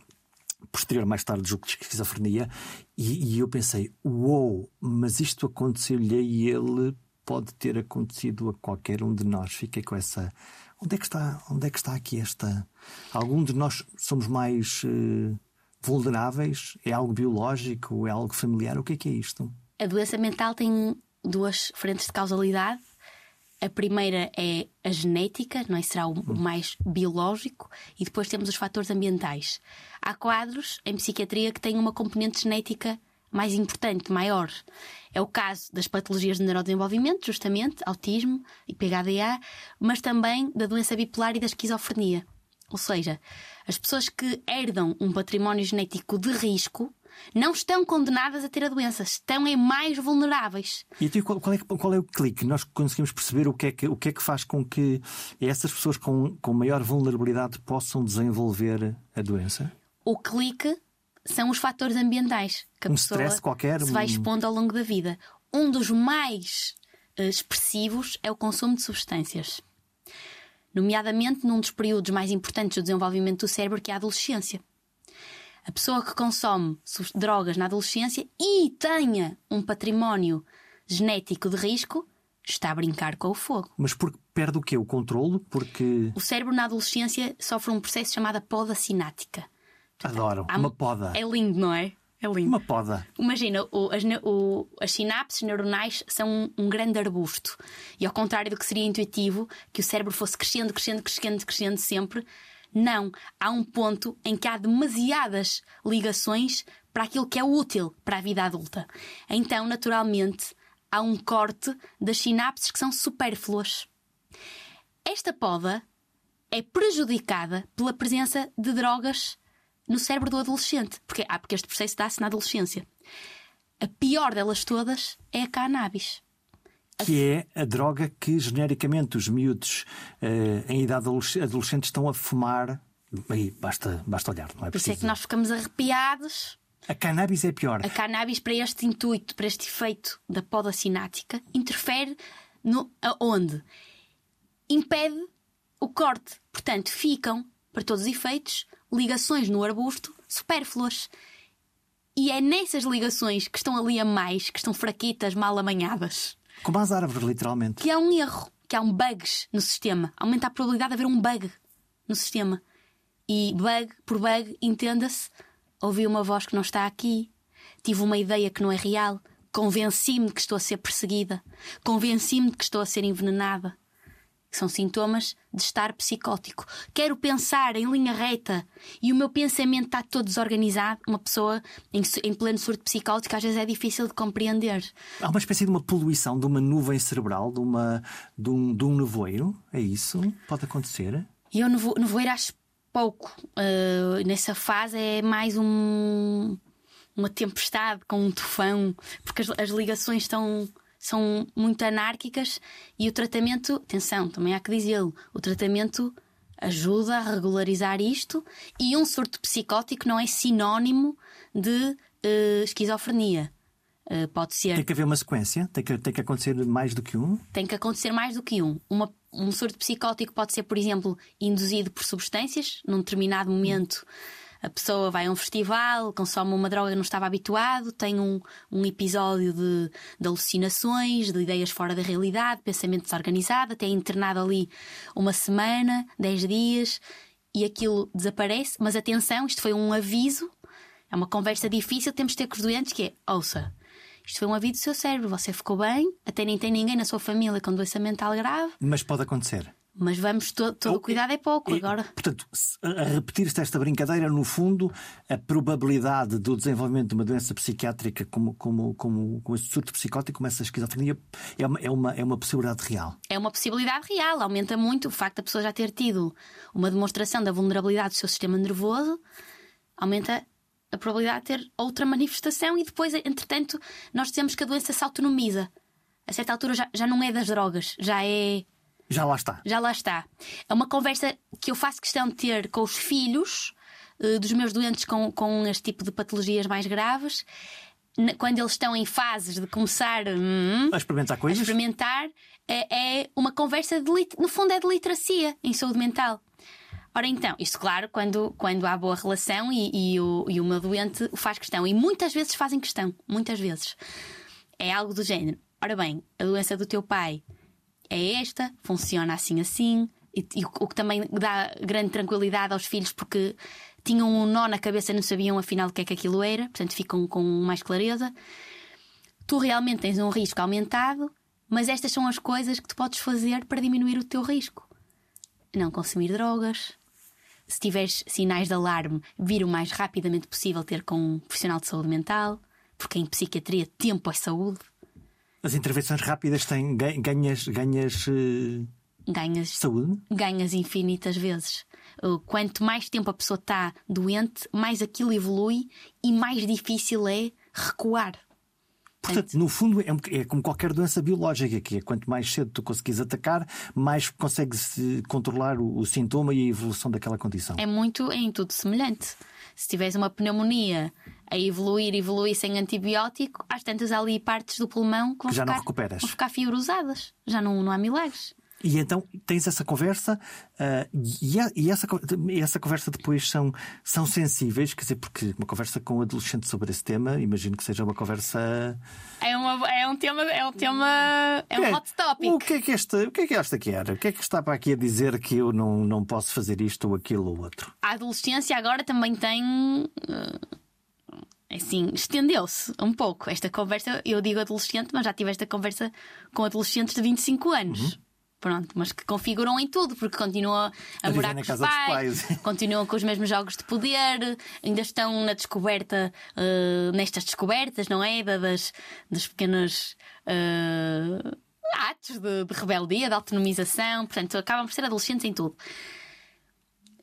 posterior, mais tarde, julgo de esquizofrenia, e, e eu pensei: uou, mas isto aconteceu-lhe e ele pode ter acontecido a qualquer um de nós. Fiquei com essa. Onde é que está, onde é que está aqui esta. Algum de nós somos mais uh, vulneráveis? É algo biológico? É algo familiar? O que é que é isto? A doença mental tem duas frentes de causalidade a primeira é a genética, não é? será o mais biológico, e depois temos os fatores ambientais. Há quadros em psiquiatria que têm uma componente genética mais importante, maior. É o caso das patologias de neurodesenvolvimento, justamente, autismo e PHDA, mas também da doença bipolar e da esquizofrenia. Ou seja, as pessoas que herdam um património genético de risco não estão condenadas a ter a doença, estão em mais vulneráveis. E então, qual, qual, é, qual é o clique? Nós conseguimos perceber o que é que, o que, é que faz com que essas pessoas com, com maior vulnerabilidade possam desenvolver a doença? O clique são os fatores ambientais que a Um pessoa qualquer, se vai expondo ao longo da vida. Um dos mais eh, expressivos é o consumo de substâncias. Nomeadamente num dos períodos mais importantes do desenvolvimento do cérebro, que é a adolescência. A pessoa que consome drogas na adolescência e tenha um património genético de risco está a brincar com o fogo. Mas porque perde o quê? O controlo? Porque. O cérebro na adolescência sofre um processo chamado poda sinática. Adoro. Há- Uma poda. É lindo, não é? É lindo. Uma poda. Imagina, o- as, o- as sinapses neuronais são um, um grande arbusto. E ao contrário do que seria intuitivo, que o cérebro fosse crescendo, crescendo, crescendo, crescendo sempre, não. Há um ponto em que há demasiadas ligações para aquilo que é útil para a vida adulta. Então, naturalmente, há um corte das sinapses que são supérfluas. Esta poda é prejudicada pela presença de drogas no cérebro do adolescente. Porque, ah, porque este processo dá-se na adolescência. A pior delas todas é a cannabis. Que é a droga que genericamente os miúdos eh, em idade adolesc- adolescente estão a fumar. Aí basta, basta olhar, não é Por isso preciso. é que nós ficamos arrepiados. A cannabis é pior. A cannabis, para este intuito, para este efeito da poda sinática, interfere no, aonde? Impede o corte. Portanto, ficam, para todos os efeitos, ligações no arbusto supérfluas. E é nessas ligações que estão ali a mais, que estão fraquitas, mal amanhadas, Como as árvores, literalmente. que há um erro, que há um bugs no sistema. Aumenta a probabilidade de haver um bug no sistema. E bug, por bug, entenda-se, ouvi uma voz que não está aqui, tive uma ideia que não é real, convenci-me que estou a ser perseguida, convenci-me que estou a ser envenenada. São sintomas de estar psicótico. Quero pensar em linha reta e o meu pensamento está todo desorganizado. Uma pessoa em, em pleno surto psicótico às vezes é difícil de compreender. Há uma espécie de uma poluição, de uma nuvem cerebral, de, uma, de, um, de um nevoeiro. É isso? Pode acontecer? Eu nevo- nevoeiro acho pouco. Uh, nessa fase é mais um, uma tempestade com um tufão, porque as, as ligações estão, são muito anárquicas e o tratamento, atenção, também há que dizê-lo, o tratamento ajuda a regularizar isto e um surto psicótico não é sinónimo de uh, esquizofrenia. Uh, pode ser Tem que haver uma sequência? Tem que, tem que acontecer mais do que um? tem que acontecer mais do que um. Uma- um surto psicótico pode ser, por exemplo, induzido por substâncias. Num determinado momento, a pessoa vai a um festival, consome uma droga que não estava habituado, tem um, um episódio de, de alucinações, de ideias fora da realidade, pensamento desorganizado, até é internado ali uma semana, dez dias, e aquilo desaparece. Mas atenção, isto foi um aviso, é uma conversa difícil, temos de ter com os doentes que é, ouça, isto foi um aviso do seu cérebro, você ficou bem, até nem tem ninguém na sua família com doença mental grave, Mas pode acontecer. Mas vamos, to- todo o cuidado é pouco E, agora. Portanto, a repetir-se esta brincadeira, no fundo, a probabilidade do desenvolvimento de uma doença psiquiátrica como, como, como, como esse surto psicótico, como essa esquizofrenia, é uma, é, uma, é uma possibilidade real. É uma possibilidade real, aumenta muito o facto da pessoa já ter tido uma demonstração da vulnerabilidade do seu sistema nervoso, aumenta a probabilidade de ter outra manifestação e depois, entretanto, nós dizemos que a doença se autonomiza. A certa altura já, já não é das drogas, já é. Já lá está. Já lá está. É uma conversa que eu faço questão de ter com os filhos eh, dos meus doentes com, com este tipo de patologias mais graves, na- quando eles estão em fases de começar hum, A experimentar a coisas. experimentar, é, é uma conversa de no fundo é de literacia em saúde mental. Ora então, isto claro, quando, quando há boa relação e, e o, e o meu doente faz questão. E muitas vezes fazem questão, muitas vezes. É algo do género. Ora bem, a doença do teu pai é esta, funciona assim assim, e, e o que também dá grande tranquilidade aos filhos porque tinham um nó na cabeça e não sabiam afinal o que é que aquilo era, portanto ficam com mais clareza. Tu realmente tens um risco aumentado, mas estas são as coisas que tu podes fazer para diminuir o teu risco. Não consumir drogas. Se tiveres sinais de alarme, vir o mais rapidamente possível ter com um profissional de saúde mental, porque em psiquiatria tempo é saúde. As intervenções rápidas têm ga- ganhas. ganhas eh, ganhas, Saúde? ganhas infinitas vezes. Quanto mais tempo a pessoa está doente, mais aquilo evolui e mais difícil é recuar. Portanto, no fundo, é, um é como qualquer doença biológica, que é quanto mais cedo tu conseguires atacar, mais consegues eh, controlar o, o sintoma e a evolução daquela condição. É muito é em tudo semelhante. Se tiveres uma pneumonia a evoluir, evoluir sem antibiótico, às tantas há ali partes do pulmão que vão, já não ficar, recuperas. vão ficar fibrosadas. Já não, não há milagres. E então tens essa conversa ah, e, a- e essa, e essa conversa depois são, são sensíveis, quer dizer, porque uma conversa com um adolescente sobre esse tema, imagino que seja uma conversa. É, uma, é um tema, é um tema, é um É, hot topic. O que é que esta, o que é que esta quer? O que é que está para aqui a dizer que eu não, não posso fazer isto ou aquilo ou outro? A adolescência agora também tem. eh, Assim, estendeu-se um pouco esta conversa. Eu digo adolescente, mas já tive esta conversa com adolescentes de 25 anos. Uhum. Pronto, mas que configuram em tudo, porque continuam a, A morar com os dos pais, pais. <laughs> continuam com os mesmos jogos de poder, ainda estão na descoberta, eh, nestas descobertas, não é? Da- Das, das pequenas eh, atos de, de rebeldia, de autonomização, portanto, acabam por ser adolescentes em tudo.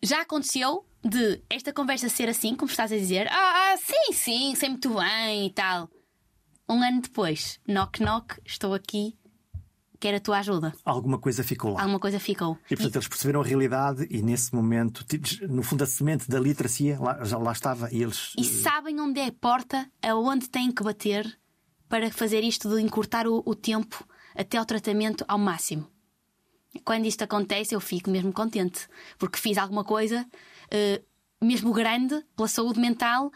Já aconteceu de esta conversa ser assim, como estás a dizer, ah, ah, sim, sim, sei muito bem e tal. Um ano depois, knock knock, estou aqui, quero a tua ajuda. Alguma coisa ficou lá. Alguma coisa ficou. E portanto eles perceberam a realidade e nesse momento, no fundo, a semente da literacia lá, já lá estava e eles. E sabem onde é a porta, aonde têm que bater para fazer isto de encurtar o, o tempo até ao tratamento ao máximo. Quando isto acontece, eu fico mesmo contente, porque fiz alguma coisa, eh, mesmo grande, pela saúde mental,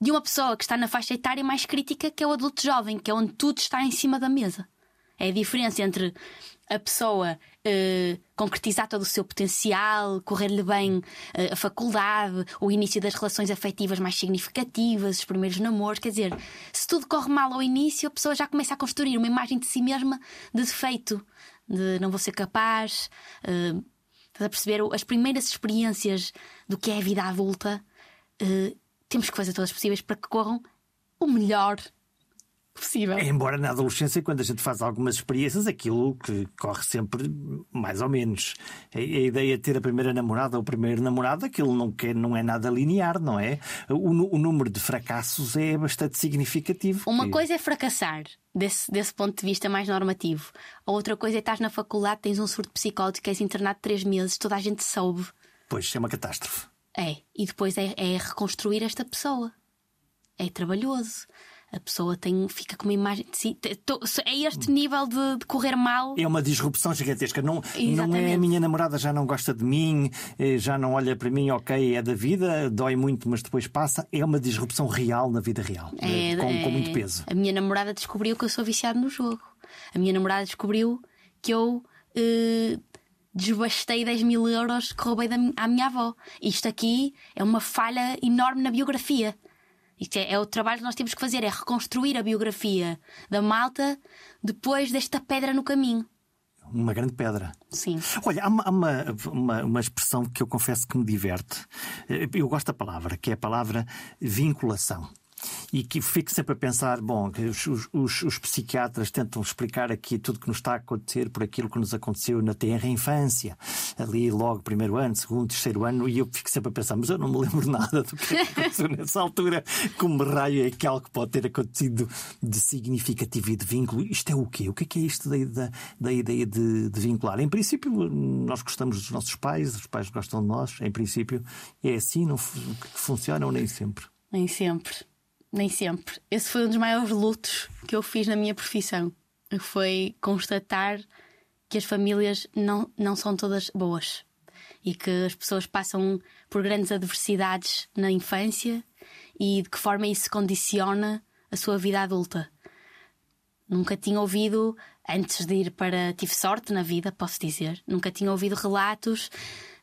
de uma pessoa que está na faixa etária mais crítica, que é o adulto jovem, que é onde tudo está em cima da mesa. É a diferença entre a pessoa eh, concretizar todo o seu potencial, correr-lhe bem eh, a faculdade, o início das relações afetivas mais significativas, os primeiros namoros. Quer dizer, se tudo corre mal ao início, a pessoa já começa a construir uma imagem de si mesma de defeito, de não vou ser capaz. eh, estás a perceber? As primeiras experiências do que é a vida adulta, eh, temos que fazer todas as possíveis para que corram o melhor possível. Embora na adolescência, quando a gente faz algumas experiências, aquilo que corre sempre mais ou menos. A, a ideia de ter a primeira namorada ou o primeiro namorado, aquilo não, quer, não é nada linear, não é? O, o número de fracassos é bastante significativo. Uma que- coisa é fracassar, desse, desse ponto de vista mais normativo. A outra coisa é estás na faculdade, tens um surto psicótico, és internado três meses, toda a gente soube. Pois, é uma catástrofe. É. E depois é, é reconstruir esta pessoa. É trabalhoso. A pessoa tem, fica com uma imagem de si. te- to- É este nível de, de correr mal. É uma disrupção gigantesca. Não, não é a minha namorada já não gosta de mim, eh, já não olha para mim, ok, é da vida, dói muito, mas depois passa. É uma disrupção real na vida real, eh, É, com, é- com muito peso. A minha namorada descobriu que eu sou viciado no jogo. A minha namorada descobriu que eu eh, desbastei 10 mil euros que roubei da, à minha avó. Isto aqui é uma falha enorme na biografia. Isto é, é o trabalho que nós temos que fazer, é reconstruir a biografia da malta depois desta pedra no caminho. Uma grande pedra. Sim. Olha, há uma, há uma, uma, uma expressão que eu confesso que me diverte. Eh, Eu gosto da palavra, que é a palavra vinculação. E que fico sempre a pensar, bom, os, os- os- psiquiatras tentam explicar aqui tudo que nos está a acontecer por aquilo que nos aconteceu na tenra infância, ali logo primeiro ano, segundo, terceiro ano, e eu fico sempre a pensar, mas eu não me lembro <laughs> nada do que aconteceu nessa altura. Como raio é que algo pode ter acontecido de significativo e de vínculo? Isto é o quê? O que é que é isto da, da, ideia de, de vincular? Em princípio, nós gostamos dos nossos pais, os pais gostam de nós, em princípio, é assim não, que funciona ou nem sempre. Nem sempre. Nem sempre. Esse foi um dos maiores lutos que eu fiz na minha profissão. Foi constatar que as famílias não, não são todas boas e que as pessoas passam por grandes adversidades na infância e de que forma isso condiciona a sua vida adulta. Nunca tinha ouvido, antes de ir para. Tive sorte na vida, posso dizer. Nunca tinha ouvido relatos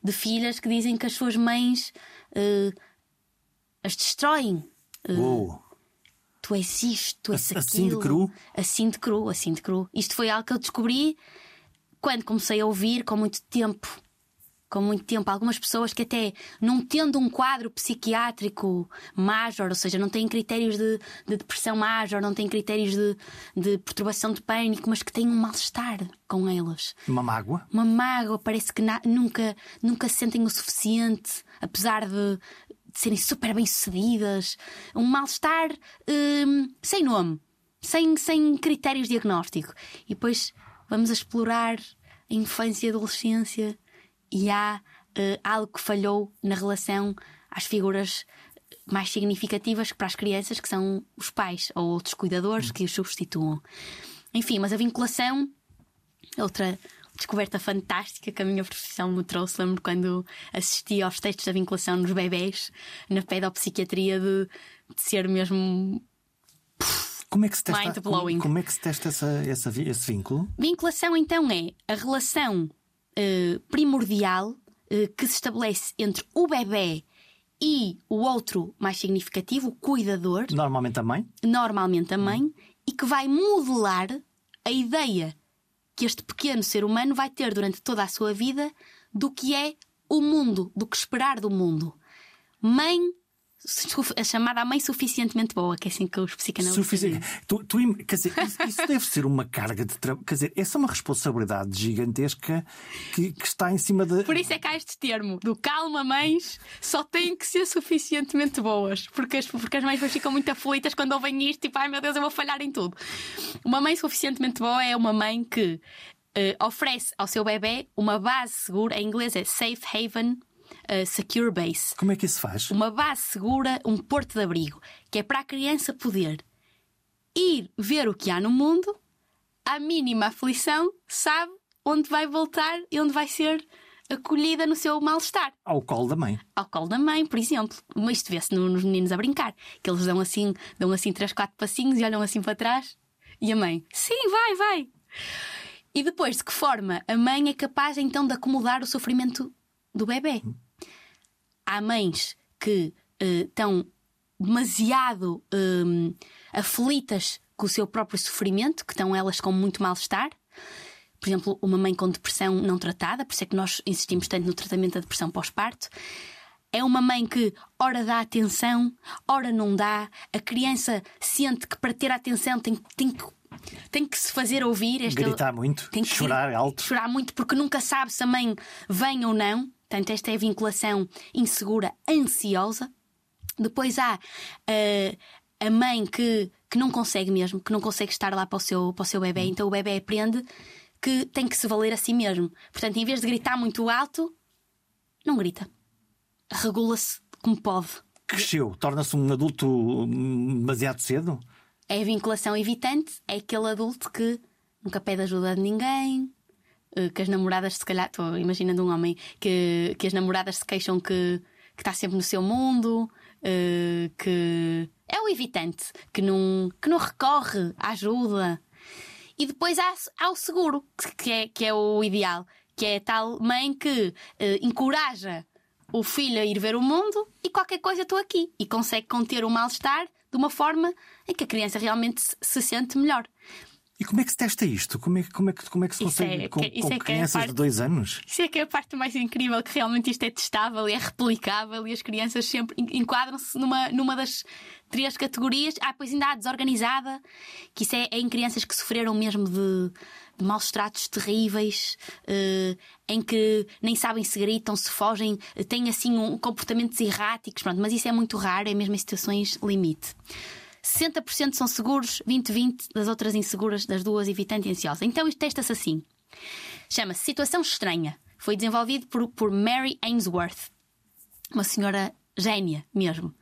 de filhas que dizem que as suas mães eh, as destroem. Uou! Tu és isto, tu és aquilo. assim de cru? Assim de cru, assim de cru. Isto foi algo que eu descobri quando comecei a ouvir com muito tempo. com muito tempo. Algumas pessoas que até não tendo um quadro psiquiátrico major, ou seja, não têm critérios de, de depressão major, não têm critérios de, de perturbação de pânico, mas que têm um mal-estar com elas. Uma mágoa? Uma mágoa, parece que na, nunca, nunca se sentem o suficiente, apesar de, de serem super bem-sucedidas. Um mal-estar hum, sem nome, sem, sem critérios diagnóstico. E depois vamos a explorar a infância e a adolescência e há uh, algo que falhou na relação às figuras mais significativas para as crianças, que são os pais ou outros cuidadores que os substituam. Enfim, mas a vinculação, outra descoberta fantástica que a minha profissão me trouxe. Lembro quando assisti aos textos da vinculação nos bebés, na pedopsiquiatria, de, de ser mesmo. Como é que se testa, como, como, é que se testa essa, essa, esse vínculo? Vinculação, então, é a relação uh, primordial uh, que se estabelece entre o bebê e o outro mais significativo, o cuidador. Normalmente a mãe. Normalmente a mãe, hum. e que vai modelar a ideia que este pequeno ser humano vai ter durante toda a sua vida do que é o mundo, do que esperar do mundo. Mãe a chamada mãe suficientemente boa, que é assim que os psicanalistas Sufici... tu, tu, Quer dizer, isso, isso deve ser uma carga de trabalho. Quer dizer, essa é uma responsabilidade gigantesca que, que, está em cima de. Por isso é que há este termo do calma, mães, só têm que ser suficientemente boas. Porque as, porque as mães ficam muito aflitas quando ouvem isto, tipo, ai meu Deus, eu vou falhar em tudo. Uma mãe suficientemente boa é uma mãe que uh, oferece ao seu bebê uma base segura, em inglês é safe haven uh, Secure Base. Como é que isso faz? Uma base segura, um porto de abrigo, que é para a criança poder ir ver o que há no mundo, à mínima aflição, sabe onde vai voltar e onde vai ser acolhida no seu mal-estar. Ao colo da mãe. Ao colo da mãe, por exemplo. Mas isto vê-se nos meninos a brincar. Que eles dão assim, dão assim três, quatro passinhos e olham assim para trás. E a mãe, sim, vai, vai. E depois, de que forma a mãe é capaz então de acomodar o sofrimento do bebê? Há mães que uh, estão demasiado um, aflitas com o seu próprio sofrimento, que estão elas com muito mal-estar. Por exemplo, uma mãe com depressão não tratada, por isso é que nós insistimos tanto no tratamento da depressão pós-parto. É uma mãe que ora dá atenção, ora não dá. A criança sente que para ter atenção tem, tem que tem que se fazer ouvir. Esta... Gritar muito, tem que chorar alto. Chorar muito porque nunca sabe se a mãe vem ou não. Portanto, esta é a vinculação insegura, ansiosa. Depois há uh, a mãe que, que não consegue mesmo, que não consegue estar lá para o seu, para o seu bebê. Então o bebê aprende que tem que se valer a si mesmo. Portanto, em vez de gritar muito alto, não grita. Regula-se como pode. Cresceu, torna-se um adulto hum, demasiado cedo? É a vinculação evitante, é aquele adulto que nunca pede ajuda de ninguém, que as namoradas, se calhar, estou imaginando um homem que, que as namoradas se queixam que, que está sempre no seu mundo, eh, que é o evitante, que não, que não recorre à ajuda. E depois há, há o seguro, que é, que é o ideal, que é a tal mãe que uh, encoraja o filho a ir ver o mundo e qualquer coisa estou aqui. E consegue conter o mal-estar de uma forma em que a criança realmente se sente melhor. E como é que se testa isto? Como é, como é, que, como é que se consegue é, com, com é, é crianças parte, de dois anos? Isso é que é a parte mais incrível, que realmente isto é testável, é replicável e as crianças sempre enquadram-se numa, numa das três categorias. Ah, pois ainda há desorganizada, que isso é, é em crianças que sofreram mesmo de, de maus tratos terríveis, uh, em que nem sabem se gritam, se fogem, têm assim um, comportamentos erráticos, pronto, mas isso é muito raro, é mesmo em situações limite. 60% são seguros, 20-20 das outras inseguras, das duas evitante e ansiosa. Então isto testa-se assim. Chama-se Situação Estranha. Foi desenvolvido por, por Mary Ainsworth, uma senhora gênia mesmo.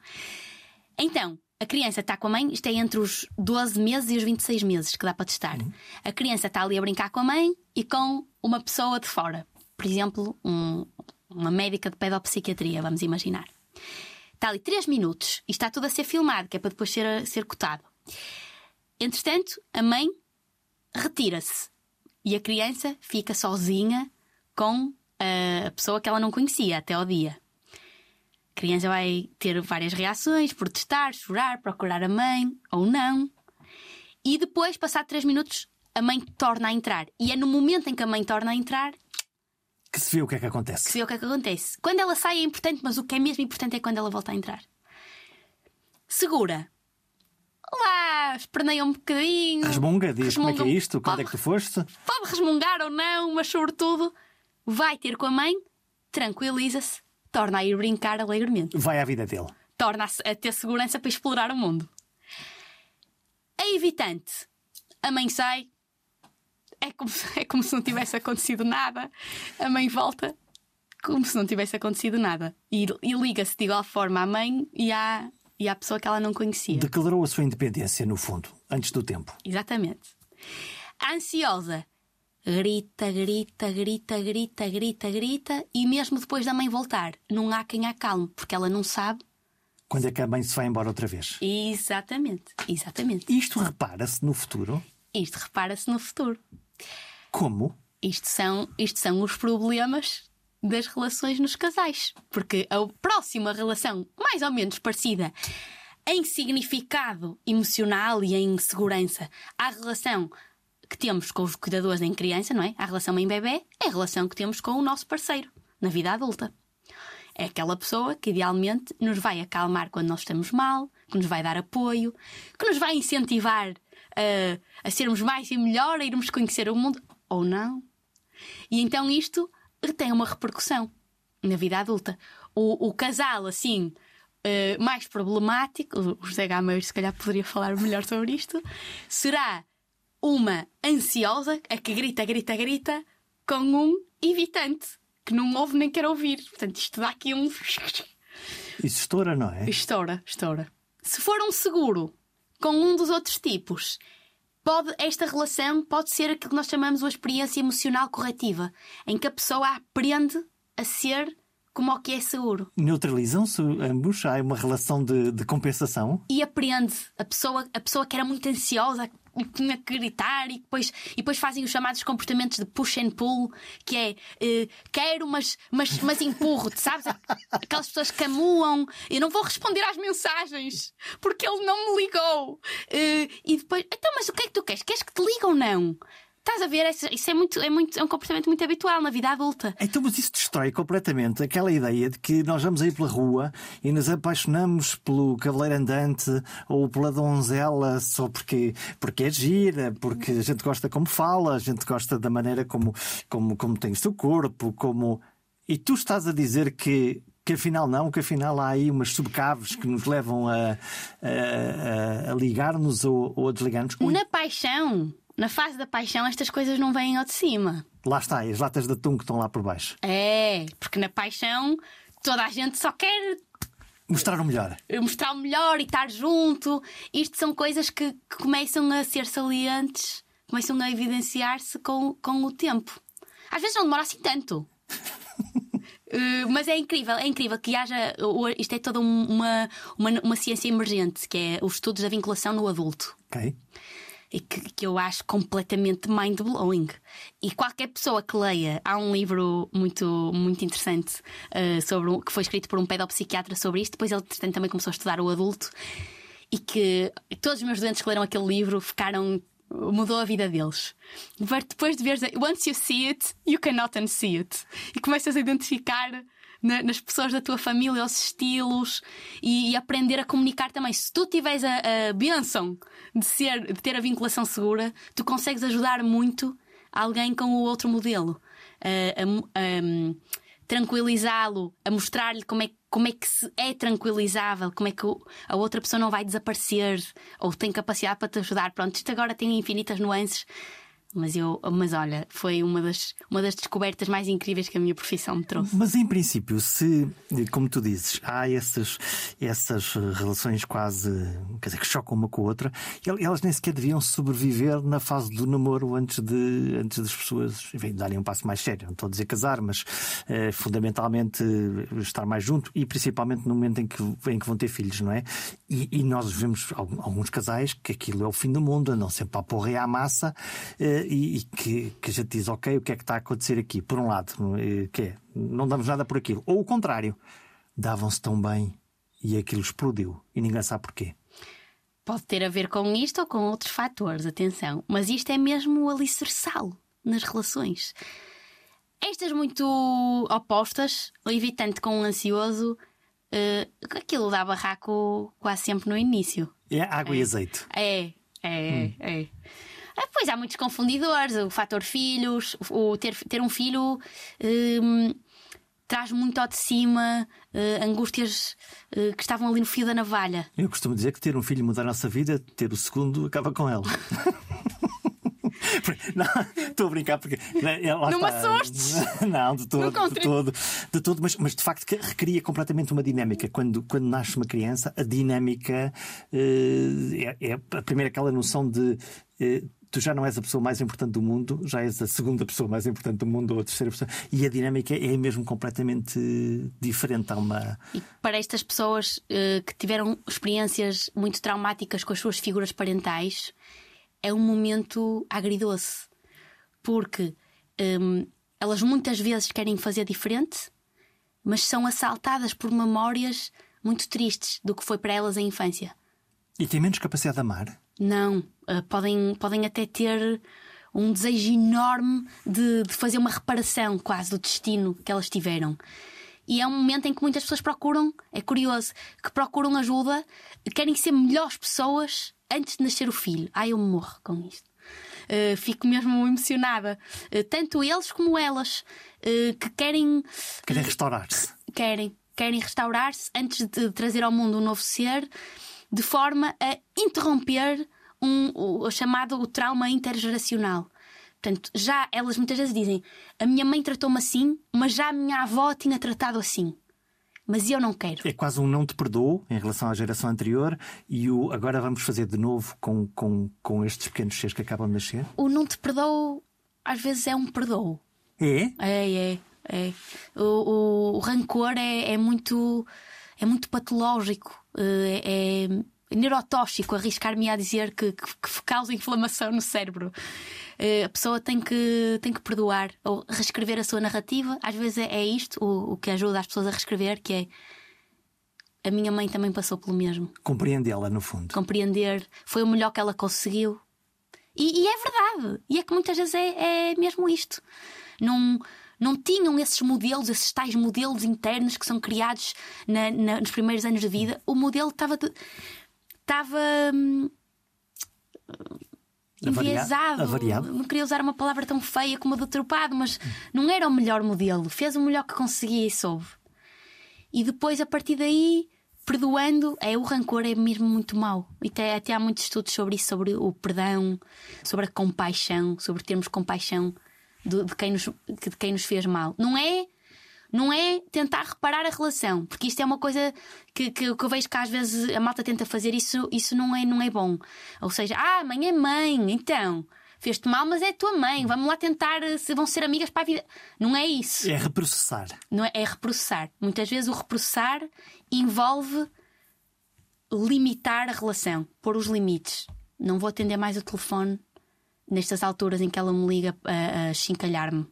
Então, a criança está com a mãe, isto é entre os 12 meses e os 26 meses que dá para testar. Uhum. A criança está ali a brincar com a mãe e com uma pessoa de fora. Por exemplo, um, uma médica de pedopsiquiatria, vamos imaginar. Está ali 3 minutos e está tudo a ser filmado, que é para depois ser, ser cotado. Entretanto, a mãe retira-se e a criança fica sozinha com a pessoa que ela não conhecia até ao dia. A criança vai ter várias reações, protestar, chorar, procurar a mãe ou não. E depois, passado 3 minutos, a mãe torna a entrar. E é no momento em que a mãe torna a entrar Que se vê o que é que acontece. que se vê o que é que acontece. Quando ela sai é importante, mas o que é mesmo importante é quando ela volta a entrar. Segura. Lá, esperneia um bocadinho. Resmunga, diz como é que é Resmunga. isto, quando é que tu foste? Pode resmungar ou não, mas sobretudo vai ter com a mãe, tranquiliza-se, torna a ir brincar alegremente. Vai à vida dele. torna a, a ter segurança para explorar o mundo. A evitante. A mãe sai. É como, se, é como se não tivesse acontecido nada. A mãe volta como se não tivesse acontecido nada. E, e liga-se de igual forma à mãe e à, e à pessoa que ela não conhecia. Declarou a sua independência, no fundo, antes do tempo. Exatamente. A ansiosa grita, grita, grita, grita, grita, grita e mesmo depois da mãe voltar, não há quem a acalme, porque ela não sabe Quando é que a mãe se vai embora outra vez? Exatamente, exatamente. Isto repara-se no futuro. Isto repara-se no futuro. Como? Isto são, isto são os problemas das relações nos casais. Porque a próxima relação, mais ou menos parecida em significado emocional e em segurança, à relação que temos com os cuidadores em criança, não é? A relação mãe-bebê é a relação que temos com o nosso parceiro na vida adulta. É aquela pessoa que idealmente nos vai acalmar quando nós estamos mal, que nos vai dar apoio, que nos vai incentivar a, a sermos mais e melhor, a irmos conhecer o mundo, ou não. E então isto tem uma repercussão na vida adulta. O, o casal, assim, eh, mais problemático, o José Gameiro se calhar poderia falar melhor sobre isto, será uma ansiosa, a que grita, grita, grita, com um evitante, que não ouve nem quer ouvir. Portanto, isto dá aqui um. Isso estoura, não é? Estoura, estoura. Se for um seguro com um dos outros tipos, pode, esta relação pode ser aquilo que nós chamamos de uma experiência emocional corretiva, em que a pessoa aprende a ser como o que é seguro. Neutralizam-se ambos? Há uma relação de, de compensação? E aprende. A pessoa, a pessoa que era muito ansiosa e que gritar e depois, e depois fazem os chamados comportamentos de push and pull, que é eh, quero, mas, mas, mas empurro-te, sabes? Aquelas pessoas camuam, eu não vou responder às mensagens porque ele não me ligou. Eh, e depois, então, mas o que é que tu queres? Queres que te ligue ou não? Estás a ver? Isso é, muito, é, muito, é um comportamento muito habitual na vida adulta. Então, mas isso destrói completamente aquela ideia de que nós vamos aí pela rua e nos apaixonamos pelo cavaleiro andante ou pela donzela só porque, porque é gira, porque a gente gosta como fala, a gente gosta da maneira como, como, como tem o seu corpo, como. E tu estás a dizer que. Que afinal não, que afinal há aí umas subcaves que nos levam a, a, a- a ligar-nos ou, ou a desligar-nos. Na paixão, na fase da paixão, estas coisas não vêm ao de cima. Lá está, as latas de atum que estão lá por baixo. É, porque na paixão toda a gente só quer Mostrar o melhor. mostrar o melhor e estar junto. Isto são coisas que, que começam a ser salientes, começam a evidenciar-se com, com o tempo. Às vezes não demora assim tanto. Uh, <laughs> mas é incrível, é incrível que haja. Isto é toda um- uma, uma, uma ciência emergente, que é os estudos da vinculação no adulto Ok? E que, que eu acho completamente mind-blowing. E qualquer pessoa que leia, há um livro muito, muito interessante eh, sobre que foi escrito por um pedopsiquiatra sobre isto, depois ele também começou a estudar o adulto e que todos os meus doentes que leram aquele livro ficaram. Mudou a vida deles. Depois de veres. Once you see it, you cannot unsee it. E começas a identificar na- nas pessoas da tua família os estilos e, e aprender a comunicar também. Se tu tiveres a, a bênção de, ser, de ter a vinculação segura, tu consegues ajudar muito alguém com o outro modelo. A- a- tranquilizá-lo, a mostrar-lhe como é, como é que se é tranquilizável, como é que a outra pessoa não vai desaparecer ou tem capacidade para te ajudar. Pronto, isto agora tem infinitas nuances. Mas eu, mas olha, foi uma das, uma das descobertas mais incríveis que a minha profissão me trouxe. Mas em princípio, se, como tu dizes, há essas, essas relações quase quer dizer, que chocam uma com a outra, el- elas nem sequer deviam sobreviver na fase do namoro antes, de, antes das pessoas enfim, darem um passo mais sério. Não estou a dizer casar, mas eh, fundamentalmente estar mais junto e principalmente no momento em que, em que vão ter filhos, não é? E, e nós vemos alguns casais que aquilo é o fim do mundo, andam sempre à porra e à massa eh, e, e que, que a gente diz, ok, o que é que está a acontecer aqui? Por um lado, eh, que é, não damos nada por aquilo. Ou o contrário, davam-se tão bem e aquilo explodiu e ninguém sabe porquê. Pode ter a ver com isto ou com outros fatores, atenção. Mas isto é mesmo o alicerçá-lo nas relações. Estas muito opostas, o evitante com o ansioso, uh, aquilo dá barraco quase sempre no início. É água é. e azeite. É, é, hum. é. Ah, pois há muitos confundidores, o fator filhos, o ter, ter um filho um, traz muito ao de cima uh, angústias uh, que estavam ali no fio da navalha. Eu costumo dizer que ter um filho muda a nossa vida, ter o segundo acaba com ela. <laughs> Não, estou a brincar porque. Né, não me assustes! Não, de todo, de todo, de todo mas, mas de facto recria completamente uma dinâmica. Quando, quando nasce uma criança, a dinâmica uh, é, é a primeira aquela noção de tu já não és a pessoa mais importante do mundo, já és a segunda pessoa mais importante do mundo ou a terceira pessoa. E a dinâmica é mesmo completamente diferente. Há uma... E para estas pessoas uh, que tiveram experiências muito traumáticas com as suas figuras parentais, é um momento agridoce. Porque um, elas muitas vezes querem fazer diferente, mas são assaltadas por memórias muito tristes do que foi para elas a infância. E têm menos capacidade de amar? Não, uh, podem, podem até ter um desejo enorme de, de, fazer uma reparação quase do destino que elas tiveram. E é um momento em que muitas pessoas procuram, é curioso, que procuram ajuda, querem ser melhores pessoas antes de nascer o filho. Ai, eu morro com isto. Uh, fico mesmo emocionada. Uh, tanto eles como elas uh, que querem. Querem restaurar-se. Querem. Querem restaurar-se antes de trazer ao mundo um novo ser de forma a interromper um, o, o chamado o trauma intergeracional. Portanto, já elas muitas vezes dizem: a minha mãe tratou-me assim, mas já a minha avó tinha tratado assim. Mas eu não quero. É quase um não te perdoo em relação à geração anterior e o agora vamos fazer de novo com, com, com estes pequenos seres que acabam de nascer? O não te perdoo às vezes é um perdoo. É? É, é. é. O, o, o rancor é, é muito é muito patológico, eh, é neurotóxico, arriscar-me a dizer que, que, que, causa inflamação no cérebro. Eh, a pessoa tem que, tem que perdoar ou reescrever a sua narrativa. Às vezes é, é isto o, o que ajuda as pessoas a reescrever, que é a minha mãe também passou pelo mesmo. Compreendê-la, no fundo. Compreender. Foi o melhor que ela conseguiu. E, e é verdade. E é que muitas vezes é, é mesmo isto. Não não tinham esses modelos, esses tais modelos internos que são criados na, na, nos primeiros anos de vida. O modelo estava. estava. Hum, enviesado. Avariado. Não queria usar uma palavra tão feia como deturpado, mas não era o melhor modelo. Fez o melhor que conseguia e soube. E depois, a partir daí, perdoando, é o rancor é mesmo muito mau. E até, até há muitos estudos sobre isso, sobre o perdão, sobre a compaixão, sobre termos compaixão de, de, quem nos, de quem nos fez mal. Não é não é tentar reparar a relação, porque isto é uma coisa que, que, que, eu vejo que às vezes a malta tenta fazer isso, isso não é, não é bom. Ou seja, ah, mãe é mãe, então fez-te mal, mas é tua mãe, vamos lá tentar se vão ser amigas para a vida. Não é isso. É reprocessar. Não é, é reprocessar. Muitas vezes o reprocessar envolve limitar a relação, pôr os limites. Não vou atender mais o telefone nestas alturas em que ela me liga a, a chincalhar-me.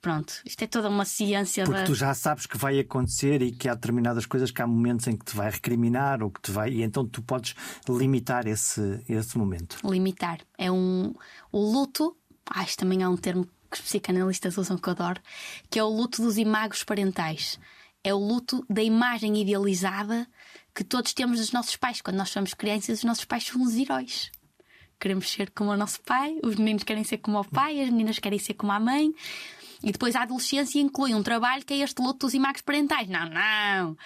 Pronto, isto é toda uma ciência. Porque da... tu já sabes que vai acontecer e que há determinadas coisas que há momentos em que te vai recriminar ou que te vai. E então tu podes limitar esse, esse momento. Limitar. É um. O luto. Ah, isto também é um termo que os psicanalistas usam que eu adoro, que é o luto dos imagos parentais. É o luto da imagem idealizada que todos temos dos nossos pais. Quando nós somos crianças, os nossos pais são os heróis queremos ser como o nosso pai, os meninos querem ser como o pai, as meninas querem ser como a mãe. E depois a adolescência inclui um trabalho que é este luto dos imagos parentais. Não, não.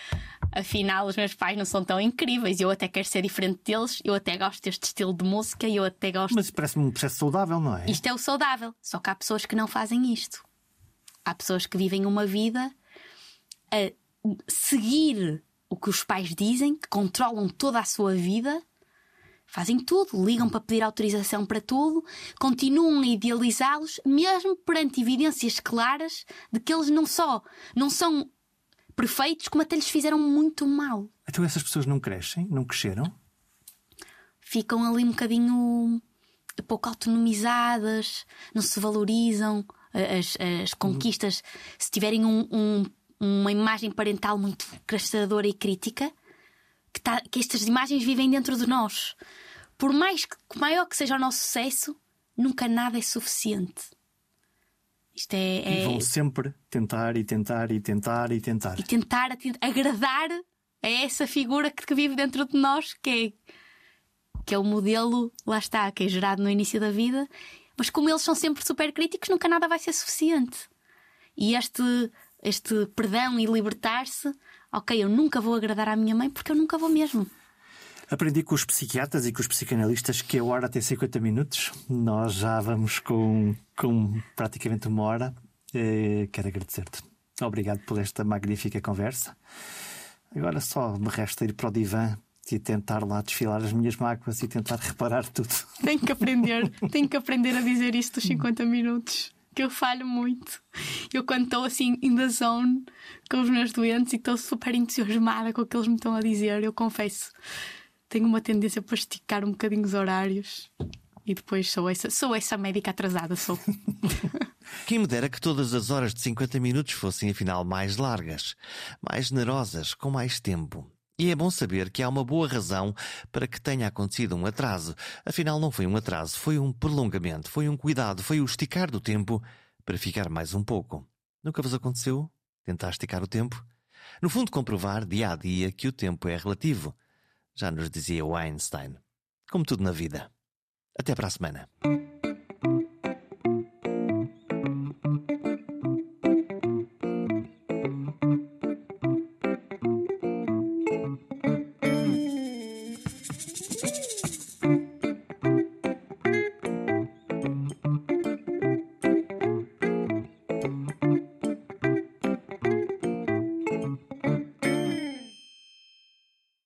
Afinal, os meus pais não são tão incríveis. Eu até quero ser diferente deles. Eu até gosto deste estilo de música. Eu até gosto. Mas parece-me um processo saudável, não é? Isto é o saudável. Só que há pessoas que não fazem isto. Há pessoas que vivem uma vida a seguir o que os pais dizem, que controlam toda a sua vida Fazem tudo, ligam para pedir autorização para tudo, continuam a idealizá-los, mesmo perante evidências claras de que eles não só não são perfeitos, como até lhes fizeram muito mal. Então essas pessoas não crescem? Não cresceram? Ficam ali um bocadinho pouco autonomizadas, não se valorizam. As, as conquistas, se tiverem um, um, uma imagem parental muito crastadora e crítica, que, tá, que estas imagens vivem dentro de nós. Por mais que maior que seja o nosso sucesso, nunca nada é suficiente. Isto é, E vão é... sempre tentar e tentar e tentar e tentar. E tentar agradar a essa figura que que vive dentro de nós, que é, que é o modelo, lá está, que é gerado no início da vida. Mas como eles são sempre super críticos, nunca nada vai ser suficiente. E este, este perdão e libertar-se, ok, eu nunca vou agradar à minha mãe porque eu nunca vou mesmo. Aprendi com os psiquiatras e com os psicanalistas que a hora tem 50 minutos. Nós já vamos com, com praticamente uma hora. Eh, quero agradecer-te. Obrigado por esta magnífica conversa. Agora só me resta ir para o divã e tentar lá desfilar as minhas mágoas e tentar reparar tudo. Tenho que aprender, tenho que aprender a dizer isto dos 50 minutos. Que eu falho muito. Eu, quando estou assim in the zone com os meus doentes e estou super entusiasmada com o que eles me estão a dizer, eu confesso, tenho uma tendência para esticar um bocadinho os horários e depois sou essa, sou essa médica atrasada. Sou. <laughs> Quem me dera que todas as horas de 50 minutos fossem afinal mais largas, mais generosas, com mais tempo. E é bom saber que há uma boa razão para que tenha acontecido um atraso. Afinal, não foi um atraso, foi um prolongamento, foi um cuidado, foi o esticar do tempo para ficar mais um pouco. Nunca vos aconteceu? Tentar esticar o tempo? No fundo, comprovar dia a dia que o tempo é relativo. Já nos dizia Einstein. Como tudo na vida. Até para a semana.